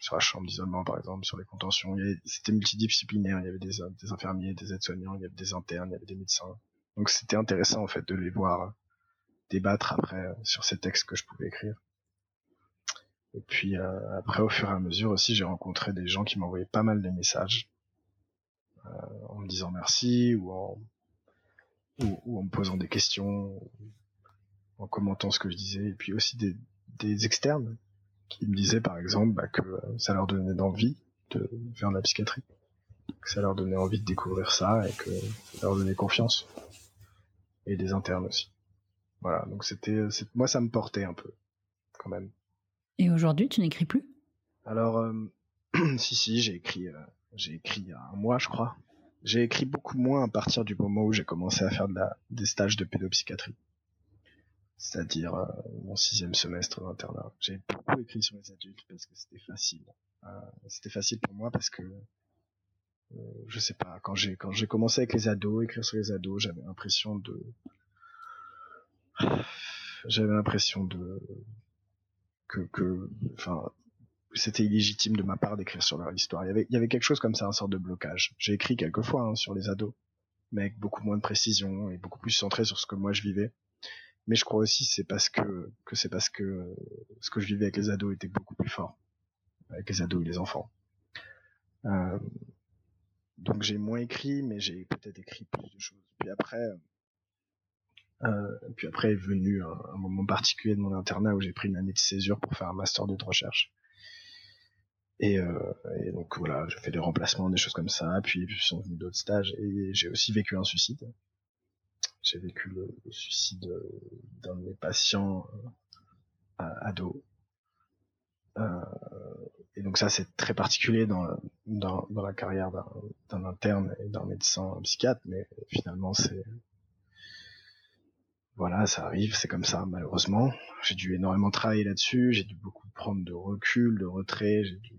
sur la chambre d'isolement par exemple, sur les contentions. C'était multidisciplinaire, il y avait des, des infirmiers, des aides-soignants, il y avait des internes, il y avait des médecins. Donc c'était intéressant en fait de les voir débattre après sur ces textes que je pouvais écrire. Et puis euh, après au fur et à mesure aussi j'ai rencontré des gens qui m'envoyaient pas mal de messages euh, en me disant merci ou en ou, en me posant des questions, en commentant ce que je disais, et puis aussi des externes qui me disaient par exemple bah, que euh, ça leur donnait envie de faire de la psychiatrie, que ça leur donnait envie de découvrir ça et que ça leur donnait confiance. et des internes aussi. Voilà, donc c'était, moi ça me portait un peu, quand même. Et aujourd'hui, tu n'écris plus? Alors, euh, si si, j'ai écrit, euh, j'ai écrit il y a un mois, je crois. J'ai écrit beaucoup moins à partir du moment où j'ai commencé à faire de la, des stages de pédopsychiatrie. C'est-à-dire euh, mon sixième semestre d'internat. J'ai beaucoup écrit sur les adultes parce que c'était facile. c'était facile pour moi parce que je sais pas, quand j'ai quand j'ai commencé avec les ados, écrire sur les ados, j'avais l'impression de j'avais l'impression de que que enfin c'était illégitime de ma part d'écrire sur leur histoire. Il y avait il y avait quelque chose comme ça, un sorte de blocage. J'ai écrit quelques fois hein, sur les ados, mais avec beaucoup moins de précision et beaucoup plus centré sur ce que moi je vivais. Mais je crois aussi c'est parce que que c'est parce que ce que je vivais avec les ados était beaucoup plus fort avec les ados et les enfants. Euh, donc j'ai moins écrit, mais j'ai peut-être écrit plus de choses. Puis après, euh, puis après est venu un, moment particulier de mon internat où j'ai pris une année de césure pour faire un master de recherche. Et, euh, et donc voilà, j'ai fait des remplacements, des choses comme ça. Puis, puis sont venus d'autres stages et j'ai aussi vécu un suicide. J'ai vécu le, suicide d'un de mes patients euh, ado. Euh, et donc ça c'est très particulier dans, la carrière d'un interne et d'un médecin psychiatre, mais finalement c'est voilà, ça arrive, c'est comme ça malheureusement. J'ai dû énormément travailler là-dessus, j'ai dû beaucoup prendre de recul, de retrait, j'ai dû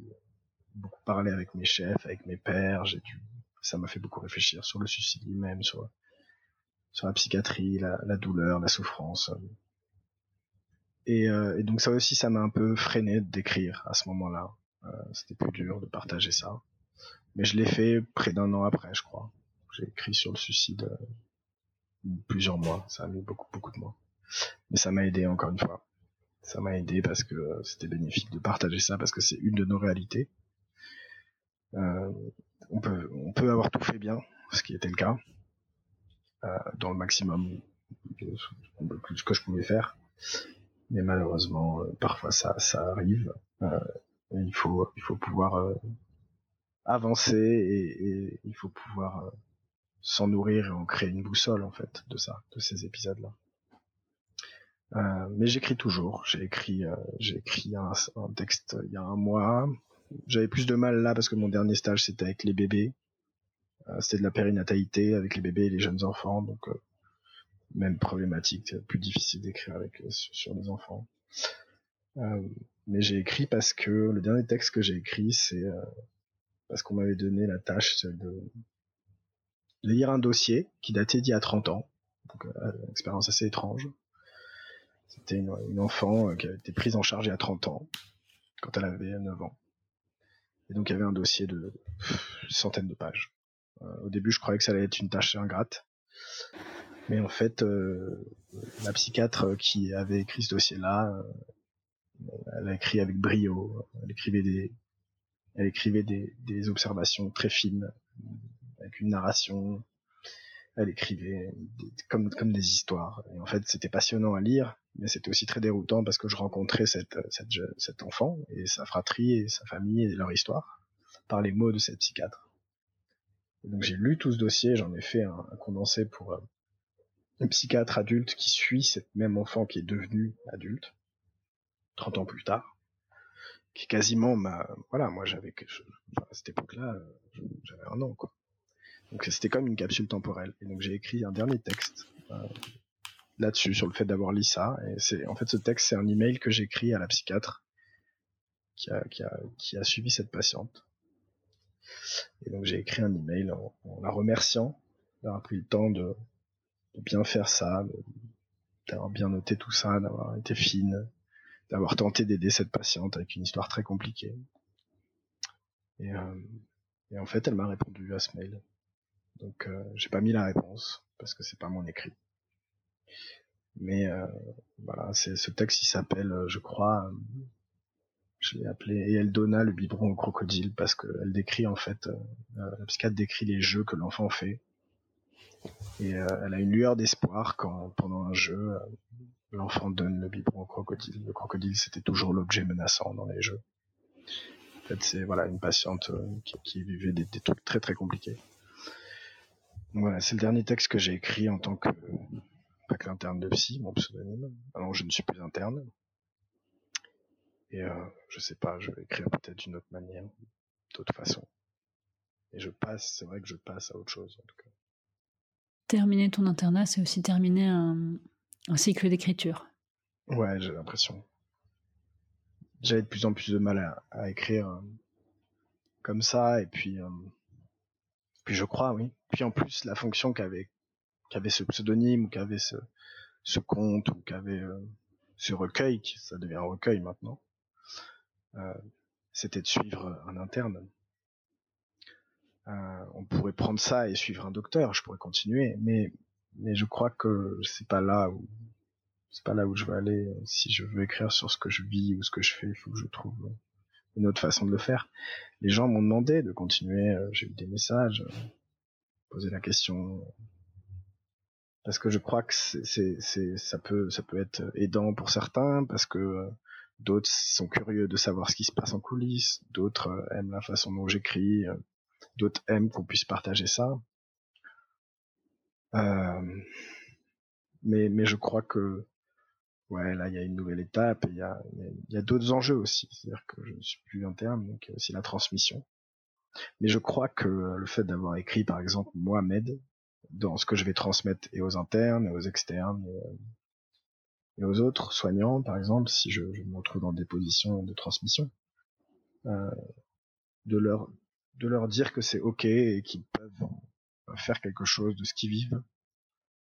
beaucoup parler avec mes chefs, avec mes pères, j'ai dû ça m'a fait beaucoup réfléchir sur le suicide lui-même, sur sur la psychiatrie, la, la douleur, la souffrance. Et, euh, et donc ça aussi, ça m'a un peu freiné d'écrire à ce moment-là. Euh, c'était plus dur de partager ça. Mais je l'ai fait près d'un an après, je crois. J'ai écrit sur le suicide euh, plusieurs mois. Ça a mis beaucoup, beaucoup de mois. Mais ça m'a aidé encore une fois. Ça m'a aidé parce que c'était bénéfique de partager ça parce que c'est une de nos réalités. Euh, on peut, on peut avoir tout fait bien, ce qui était le cas, dans le maximum ce que je pouvais faire. Mais malheureusement, parfois ça, ça arrive. Euh, il faut il faut pouvoir euh, avancer et, il faut pouvoir euh, s'en nourrir et en créer une boussole en fait de ça, de ces épisodes là. Euh, mais j'écris toujours. J'ai écrit, j'ai écrit un, texte il y a un mois. J'avais plus de mal là parce que mon dernier stage c'était avec les bébés. C'était de la périnatalité avec les bébés et les jeunes enfants, donc même problématique, plus difficile d'écrire avec sur les enfants. Euh, mais j'ai écrit parce que le dernier texte que j'ai écrit, c'est euh, parce qu'on m'avait donné la tâche de, lire un dossier qui datait d'il y a 30 ans. Donc, euh, une expérience assez étrange. C'était une, enfant qui a été prise en charge il y a 30 ans, quand elle avait 9 ans. Et donc il y avait un dossier de centaines de pages. Au début, je croyais que ça allait être une tâche ingrate. Mais en fait, la psychiatre qui avait écrit ce dossier-là elle a écrit avec brio. Elle écrivait des, elle écrivait des, des observations très fines, avec une narration. Elle écrivait comme, comme des histoires. Et en fait, c'était passionnant à lire, mais c'était aussi très déroutant parce que je rencontrais cette, cette, cet enfant et sa fratrie et sa famille et leur histoire par les mots de cette psychiatre. Et donc j'ai lu tout ce dossier, j'en ai fait un, un condensé pour euh, un psychiatre adulte qui suit cette même enfant qui est devenu adulte 30 ans plus tard, qui quasiment m'a, voilà, moi j'avais, à cette époque-là, j'avais un an, quoi. Donc c'était comme une capsule temporelle. Et donc j'ai écrit un dernier texte euh, là-dessus, sur le fait d'avoir lu ça. Et c'est, en fait, ce texte, c'est un email que j'ai écrit à la psychiatre qui a, qui a, qui a suivi cette patiente. Et donc j'ai écrit un email en, en la remerciant d'avoir pris le temps de, de bien faire ça, d'avoir bien noté tout ça, d'avoir été fine, d'avoir tenté d'aider cette patiente avec une histoire très compliquée. Et, euh, et en fait, elle m'a répondu à ce mail. Donc, euh, j'ai pas mis la réponse parce que c'est pas mon écrit. Mais euh, voilà, c'est ce texte, il s'appelle, je crois, je l'ai appelé et elle donna le biberon au crocodile parce qu'elle décrit en fait, la psychiatre décrit les jeux que l'enfant fait et elle a une lueur d'espoir quand pendant un jeu l'enfant donne le biberon au crocodile. Le crocodile, c'était toujours l'objet menaçant dans les jeux. En fait, c'est voilà une patiente euh, qui, vivait des, trucs très très compliqués. voilà, c'est le dernier texte que j'ai écrit en tant que spectacle interne de psy, mon pseudonyme. Alors je ne suis plus interne. Et euh, je sais pas, je vais écrire peut-être d'une autre manière, d'autre façon. Et je passe, c'est vrai que je passe à autre chose en tout cas. Terminer ton internat, c'est aussi terminer un, un cycle d'écriture. Ouais, j'ai l'impression. J'avais de plus en plus de mal à, à écrire euh, comme ça, et puis, euh, puis je crois, oui. Puis en plus, la fonction qu'avait qu'avait ce pseudonyme, ou qu'avait ce, ce conte, ou qu'avait euh, ce recueil, qui ça devient un recueil maintenant, c'était de suivre un interne. Euh, on pourrait prendre ça et suivre un docteur, je pourrais continuer, mais mais je crois que c'est pas là où c'est pas là où je veux aller. Si je veux écrire sur ce que je vis ou ce que je fais, il faut que je trouve une autre façon de le faire. Les gens m'ont demandé de continuer, euh, j'ai eu des messages, euh, poser la question, parce que je crois que c'est, ça peut, ça peut être aidant pour certains, parce que euh, d'autres sont curieux de savoir ce qui se passe en coulisses, d'autres aiment la façon dont j'écris, d'autres aiment qu'on puisse partager ça. Euh, mais, je crois que ouais, là, il y a une nouvelle étape et il y a, d'autres enjeux aussi. C'est-à-dire que je ne suis plus interne, donc il y a aussi la transmission. Mais je crois que le fait d'avoir écrit, par exemple, Mohamed, dans ce que je vais transmettre et aux internes, et aux externes, aux autres soignants, par exemple, si je, je, me retrouve dans des positions de transmission, euh, de leur de leur dire que c'est ok et qu'ils peuvent faire quelque chose de ce qu'ils vivent,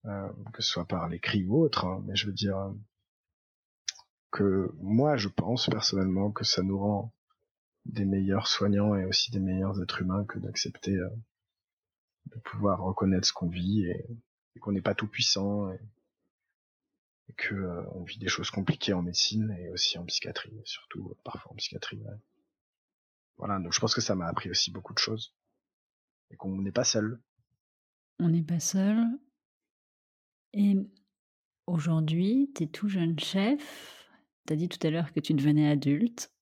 euh, que ce soit par l'écrit ou autre, hein, mais je veux dire que moi je pense personnellement que ça nous rend des meilleurs soignants et aussi des meilleurs êtres humains que d'accepter euh, de pouvoir reconnaître ce qu'on vit et, et qu'on n'est pas tout puissant et, et que euh, on vit des choses compliquées en médecine et aussi en psychiatrie, surtout euh, parfois en psychiatrie. Ouais. Voilà, donc je pense que ça m'a appris aussi beaucoup de choses et qu'on n'est pas seul. On n'est pas seul. Et aujourd'hui, tu es tout jeune chef. Tu as dit tout à l'heure que tu devenais adulte.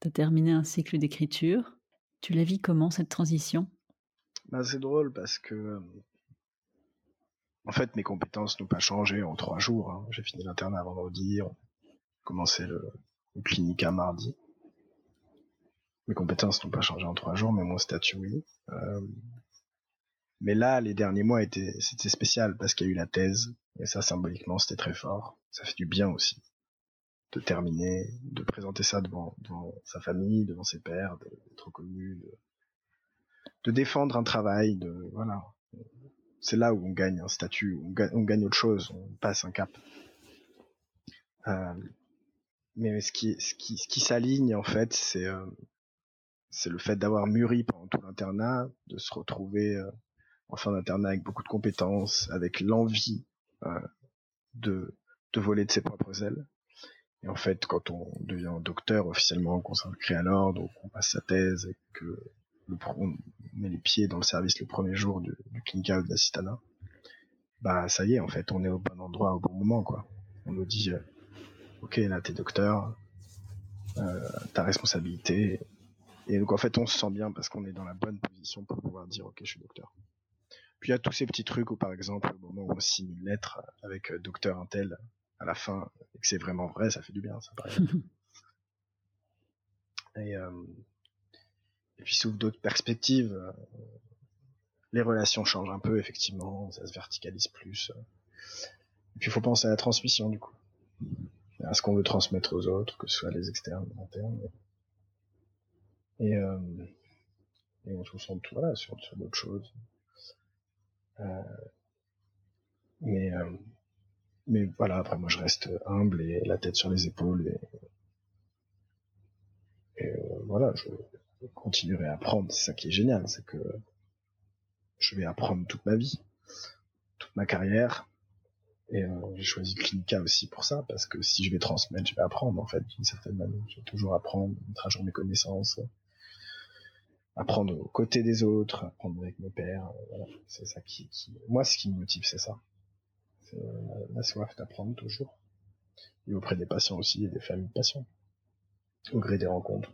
Tu as terminé un cycle d'écriture. Tu la vis comment cette transition? Bah, C'est drôle parce que en fait mes compétences n'ont pas changé en trois jours. Hein. J'ai fini l'internat vendredi, commencé le, le clinique à mardi. Mes compétences n'ont pas changé en trois jours, mais mon statut oui. Euh, mais là, les derniers mois étaient, c'était spécial parce qu'il y a eu la thèse, et ça, symboliquement, c'était très fort. Ça fait du bien aussi. De terminer, de présenter ça devant, devant sa famille, devant ses pères, d'être reconnu, de, de défendre un travail, de, voilà. C'est là où on gagne un statut, on gagne, on gagne autre chose, on passe un cap. Euh, mais ce qui, ce qui, ce qui s'aligne, en fait, c'est, euh, le fait d'avoir mûri pendant tout l'internat, de se retrouver euh, en fin d'internat avec beaucoup de compétences, avec l'envie euh, de, de voler de ses propres ailes. Et en fait, quand on devient docteur officiellement consacré à l'ordre, qu'on passe sa thèse et que le, on met les pieds dans le service le premier jour du, du de l'assistanat, bah ça y est, en fait, on est au bon endroit au bon moment, quoi. On nous dit, euh, ok, là t'es docteur, euh, ta responsabilité. Et donc en fait, on se sent bien parce qu'on est dans la bonne position pour pouvoir dire, ok, je suis docteur. Puis il y a tous ces petits trucs où, par exemple, au moment où on signe une lettre avec euh, docteur Intel à la fin, et que c'est vraiment vrai, ça fait du bien, ça paraît. et, euh, et puis s'ouvre d'autres perspectives. Euh, les relations changent un peu, effectivement, ça se verticalise plus. Et puis il faut penser à la transmission, du coup. À ce qu'on veut transmettre aux autres, que ce soit les externes ou internes. Et, euh, et on se concentre voilà, sur, sur d'autres choses. Euh, mais euh, mais voilà, après moi je reste humble et la tête sur les épaules et, et euh, voilà, je continuerai à apprendre. C'est ça qui est génial, c'est que je vais apprendre toute ma vie, toute ma carrière. Et euh, j'ai choisi Clinica aussi pour ça, parce que si je vais transmettre, je vais apprendre en fait d'une certaine manière. Je vais toujours apprendre, mettre à jour mes connaissances, apprendre aux côtés des autres, apprendre avec mes pères. Voilà, c'est ça qui, qui, moi, ce qui me motive, c'est ça. C'est la soif d'apprendre toujours. Et auprès des patients aussi et des familles de patients. Au gré des rencontres.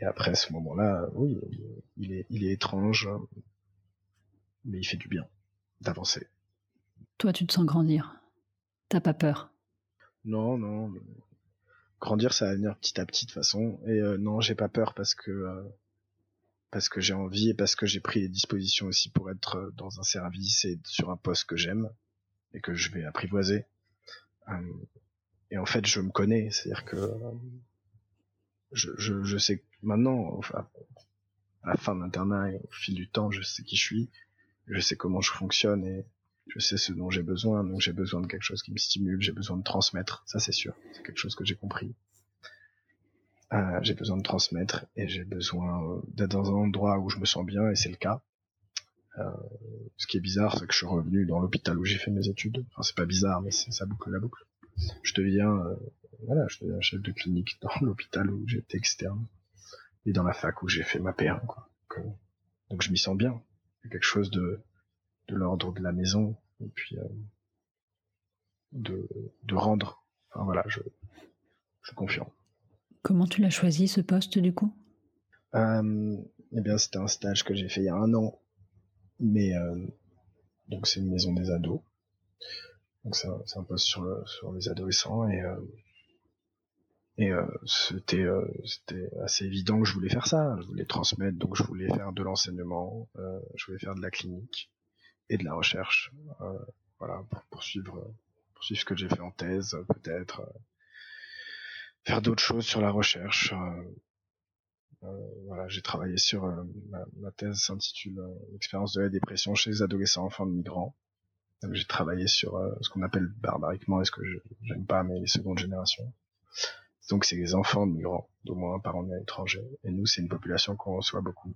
Et après ce moment-là, oui, il est, il est étrange, mais il fait du bien d'avancer. Toi, tu te sens grandir. T'as pas peur Non, non. Grandir, ça va venir petit à petit de toute façon. Et euh, non, j'ai pas peur parce que euh, parce que j'ai envie et parce que j'ai pris les dispositions aussi pour être euh, dans un service et sur un poste que j'aime et que je vais apprivoiser. et en fait, je me connais, c'est-à-dire que je, je, je sais maintenant, à la fin de l'internat et au fil du temps, je sais qui je suis, je sais comment je fonctionne et je sais ce dont j'ai besoin, donc j'ai besoin de quelque chose qui me stimule, j'ai besoin de transmettre, ça c'est sûr, c'est quelque chose que j'ai compris. Euh, j'ai besoin de transmettre et j'ai besoin euh, d'être dans un endroit où je me sens bien et c'est le cas. Euh, ce qui est bizarre, c'est que je suis revenu dans l'hôpital où j'ai fait mes études. Enfin, c'est pas bizarre, mais ça boucle la boucle. Je deviens, euh, voilà, je deviens chef de clinique dans l'hôpital où j'étais externe et dans la fac où j'ai fait ma PR. Quoi. Donc, donc je m'y sens bien. C'est quelque chose de de l'ordre de la maison et puis euh, de, de rendre. Enfin voilà, je, je suis confiant. Comment tu l'as choisi ce poste du coup? Euh, Eh bien, c'était un stage que j'ai fait il y a un an, mais euh, donc c'est une maison des ados. Donc c'est un, un, poste sur, le, sur les adolescents et et euh, c'était euh, c'était assez évident que je voulais faire ça. Je voulais transmettre, donc je voulais faire de l'enseignement, euh, je voulais faire de la clinique et de la recherche. Euh, voilà, pour poursuivre, poursuivre ce que j'ai fait en thèse, peut-être. Euh, faire d'autres choses sur la recherche. Euh, voilà, j'ai travaillé sur ma, ma, thèse s'intitule l'expérience de la dépression chez les adolescents enfants de migrants. J'ai travaillé sur ce qu'on appelle barbariquement, est-ce que j'aime pas, mais les secondes générations. Donc c'est les enfants de migrants, d'au moins un parent à l'étranger. Et nous, c'est une population qu'on reçoit beaucoup,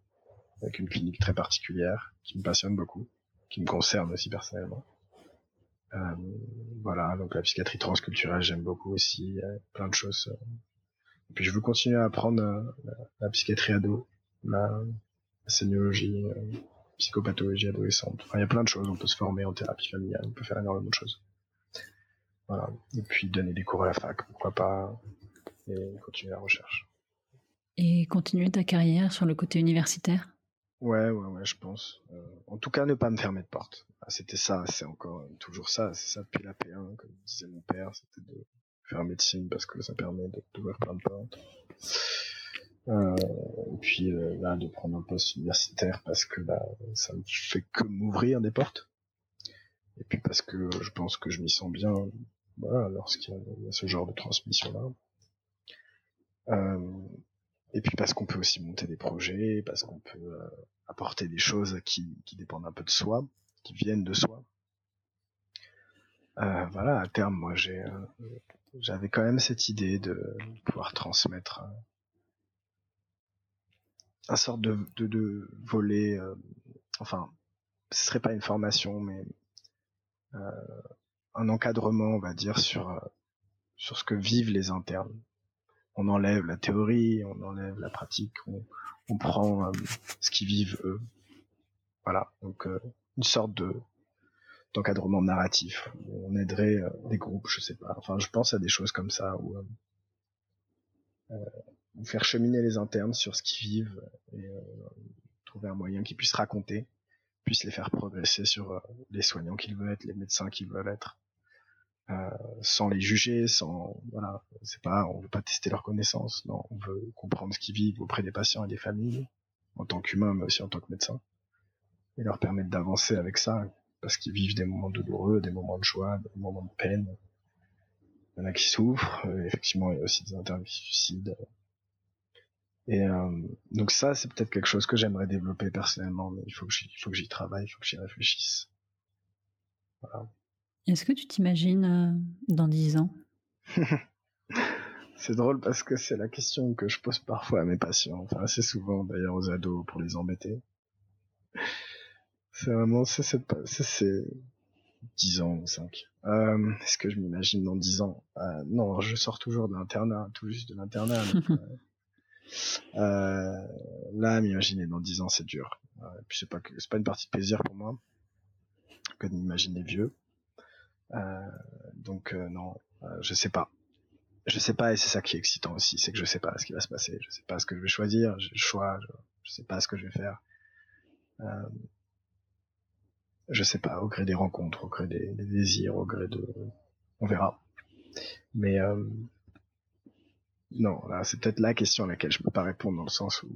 avec une clinique très particulière, qui me passionne beaucoup qui me concerne aussi personnellement. Euh, voilà, donc la psychiatrie transculturelle, j'aime beaucoup aussi, plein de choses. Euh. Et puis je veux continuer à apprendre euh, la, psychiatrie ado, la, la sémiologie, euh, psychopathologie adolescente. Enfin, il y a plein de choses. On peut se former en thérapie familiale, on peut faire énormément de choses. Voilà. Et puis donner des cours à la fac, pourquoi pas, et continuer la recherche. Et continuer ta carrière sur le côté universitaire? Ouais, ouais, ouais, je pense. Euh, en tout cas, ne pas me fermer de porte. Ah, c'était ça, c'est encore toujours ça, c'est ça depuis la P1, comme disait mon père, c'était de faire médecine parce que ça permet d'ouvrir plein de portes. Euh, et puis euh, là, de prendre un poste universitaire parce que là, ça ne fait que m'ouvrir des portes. Et puis parce que je pense que je m'y sens bien, voilà, lorsqu'il y, a ce genre de transmission-là. Euh, et puis parce qu'on peut aussi monter des projets, parce qu'on peut euh, apporter des choses qui, qui dépendent un peu de soi, qui viennent de soi. Euh, voilà, à terme, moi, j'ai, euh, j'avais quand même cette idée de pouvoir transmettre euh, un sorte de, de, de volet, euh, enfin, ce serait pas une formation, mais un encadrement, on va dire, sur sur ce que vivent les internes on enlève la théorie, on enlève la pratique, on, prend euh, ce qu'ils vivent eux. Voilà, donc euh, une sorte de d'encadrement narratif. On aiderait euh, des groupes, je sais pas. Enfin, je pense à des choses comme ça où faire cheminer les internes sur ce qu'ils vivent et trouver un moyen qu'ils puissent raconter, puissent les faire progresser sur les soignants qu'ils veulent être, les médecins qu'ils veulent être. Euh, sans les juger, sans voilà, c'est pas, on veut pas tester leurs connaissances, non, on veut comprendre ce qu'ils vivent auprès des patients et des familles, en tant qu'humain, mais aussi en tant que médecin, et leur permettre d'avancer avec ça, parce qu'ils vivent des moments douloureux, des moments de joie, des moments de peine. Il y en a qui souffrent, euh, effectivement, il y a aussi des interviews qui suicident. Et euh, donc ça, c'est peut-être quelque chose que j'aimerais développer personnellement, mais il faut que j'y, faut que j'y travaille, il faut que j'y réfléchisse. Voilà. Est-ce que tu t'imagines euh, dans dix ans? C'est drôle parce que c'est la question que je pose parfois à mes patients, enfin assez souvent d'ailleurs aux ados pour les embêter. C'est vraiment, c'est c'est 10 ans ou 5. Euh, Est-ce que je m'imagine dans 10 ans? Euh, Non, je sors toujours de l'internat, tout juste de l'internat. euh, euh, là, m'imaginer dans 10 ans, c'est dur. Euh, et puis c'est pas c'est pas une partie de plaisir pour moi que de m'imaginer vieux. Euh, donc euh, non, euh, je sais pas. Je sais pas et c'est ça qui est excitant aussi, c'est que je sais pas ce qui va se passer, je sais pas ce que je vais choisir, j'ai le choix, je, je sais pas ce que je vais faire. je sais pas, au gré des rencontres, au gré des, désirs, au gré de, on verra. Mais euh, non, là, c'est peut-être la question à laquelle je peux pas répondre dans le sens où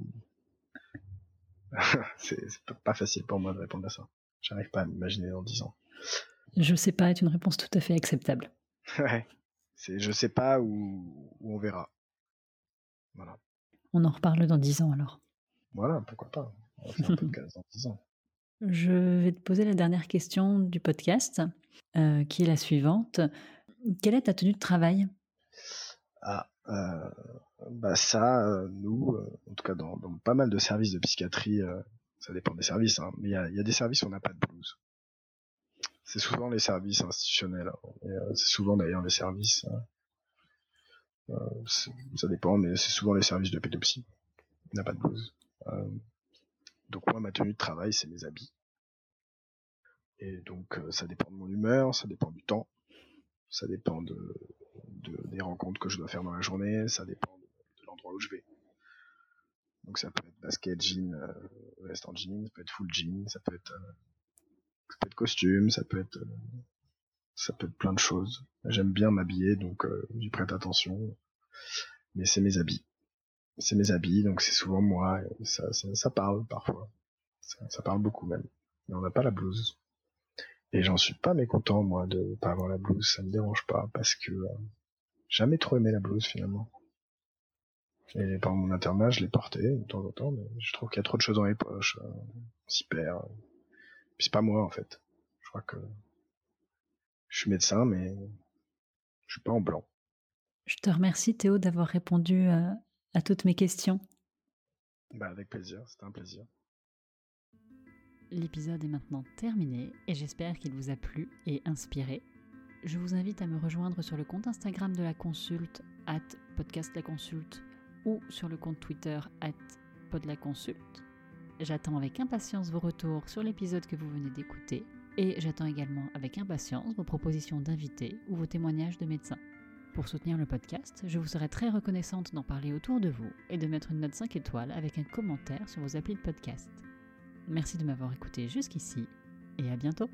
c'est pas facile pour moi de répondre à ça. J'arrive pas à m'imaginer dans dix ans. Je sais pas est une réponse tout à fait acceptable. ouais. C'est je sais pas où, on verra. Voilà. On en reparle dans dix ans alors. Voilà, pourquoi pas. On va faire un podcast dans dix ans. Je vais te poser la dernière question du podcast, euh, qui est la suivante. Quelle est ta tenue de travail? Ah, euh, bah ça, euh, nous, en tout cas dans, pas mal de services de psychiatrie, ça dépend des services, hein, mais il y a, des services où on n'a pas de blouse. C'est souvent les services institutionnels, hein, c'est souvent d'ailleurs les services, ça dépend, mais c'est souvent les services de pédopsie. On n'a pas de blouse. Donc moi, ma tenue de travail, c'est mes habits. Et donc euh, ça dépend de mon humeur, ça dépend du temps, ça dépend de, des rencontres que je dois faire dans la journée, ça dépend de, l'endroit où je vais. Donc ça peut être basket, jean, euh, veste en jean, ça peut être full jean, ça peut être, euh, ça peut être costume, ça peut être, ça peut être plein de choses. J'aime bien m'habiller, donc j'y prête attention. Mais c'est mes habits c'est mes habits, donc c'est souvent moi, ça, ça, parle parfois. Ça, parle beaucoup même. Mais on n'a pas la blouse. Et j'en suis pas mécontent, moi, de pas avoir la blouse, ça me dérange pas, parce que euh, jamais trop aimé la blouse finalement. Et pendant mon internat, je l'ai portée de temps en temps, mais je trouve qu'il y a trop de choses dans les poches, euh, on s'y perd. C'est pas moi en fait. Je crois que je suis médecin, mais je suis pas en blanc. Je te remercie Théo d'avoir répondu à, à toutes mes questions. Bah avec plaisir, c'était un plaisir. L'épisode est maintenant terminé et j'espère qu'il vous a plu et inspiré. Je vous invite à me rejoindre sur le compte Instagram de la consulte, at podcast la consulte, ou sur le compte Twitter, at pod la consulte. J'attends avec impatience vos retours sur l'épisode que vous venez d'écouter et j'attends également avec impatience vos propositions d'invités ou vos témoignages de médecins. Pour soutenir le podcast, je vous serais très reconnaissante d'en parler autour de vous et de mettre une note 5 étoiles avec un commentaire sur vos applis de podcast. Merci de m'avoir écouté jusqu'ici et à bientôt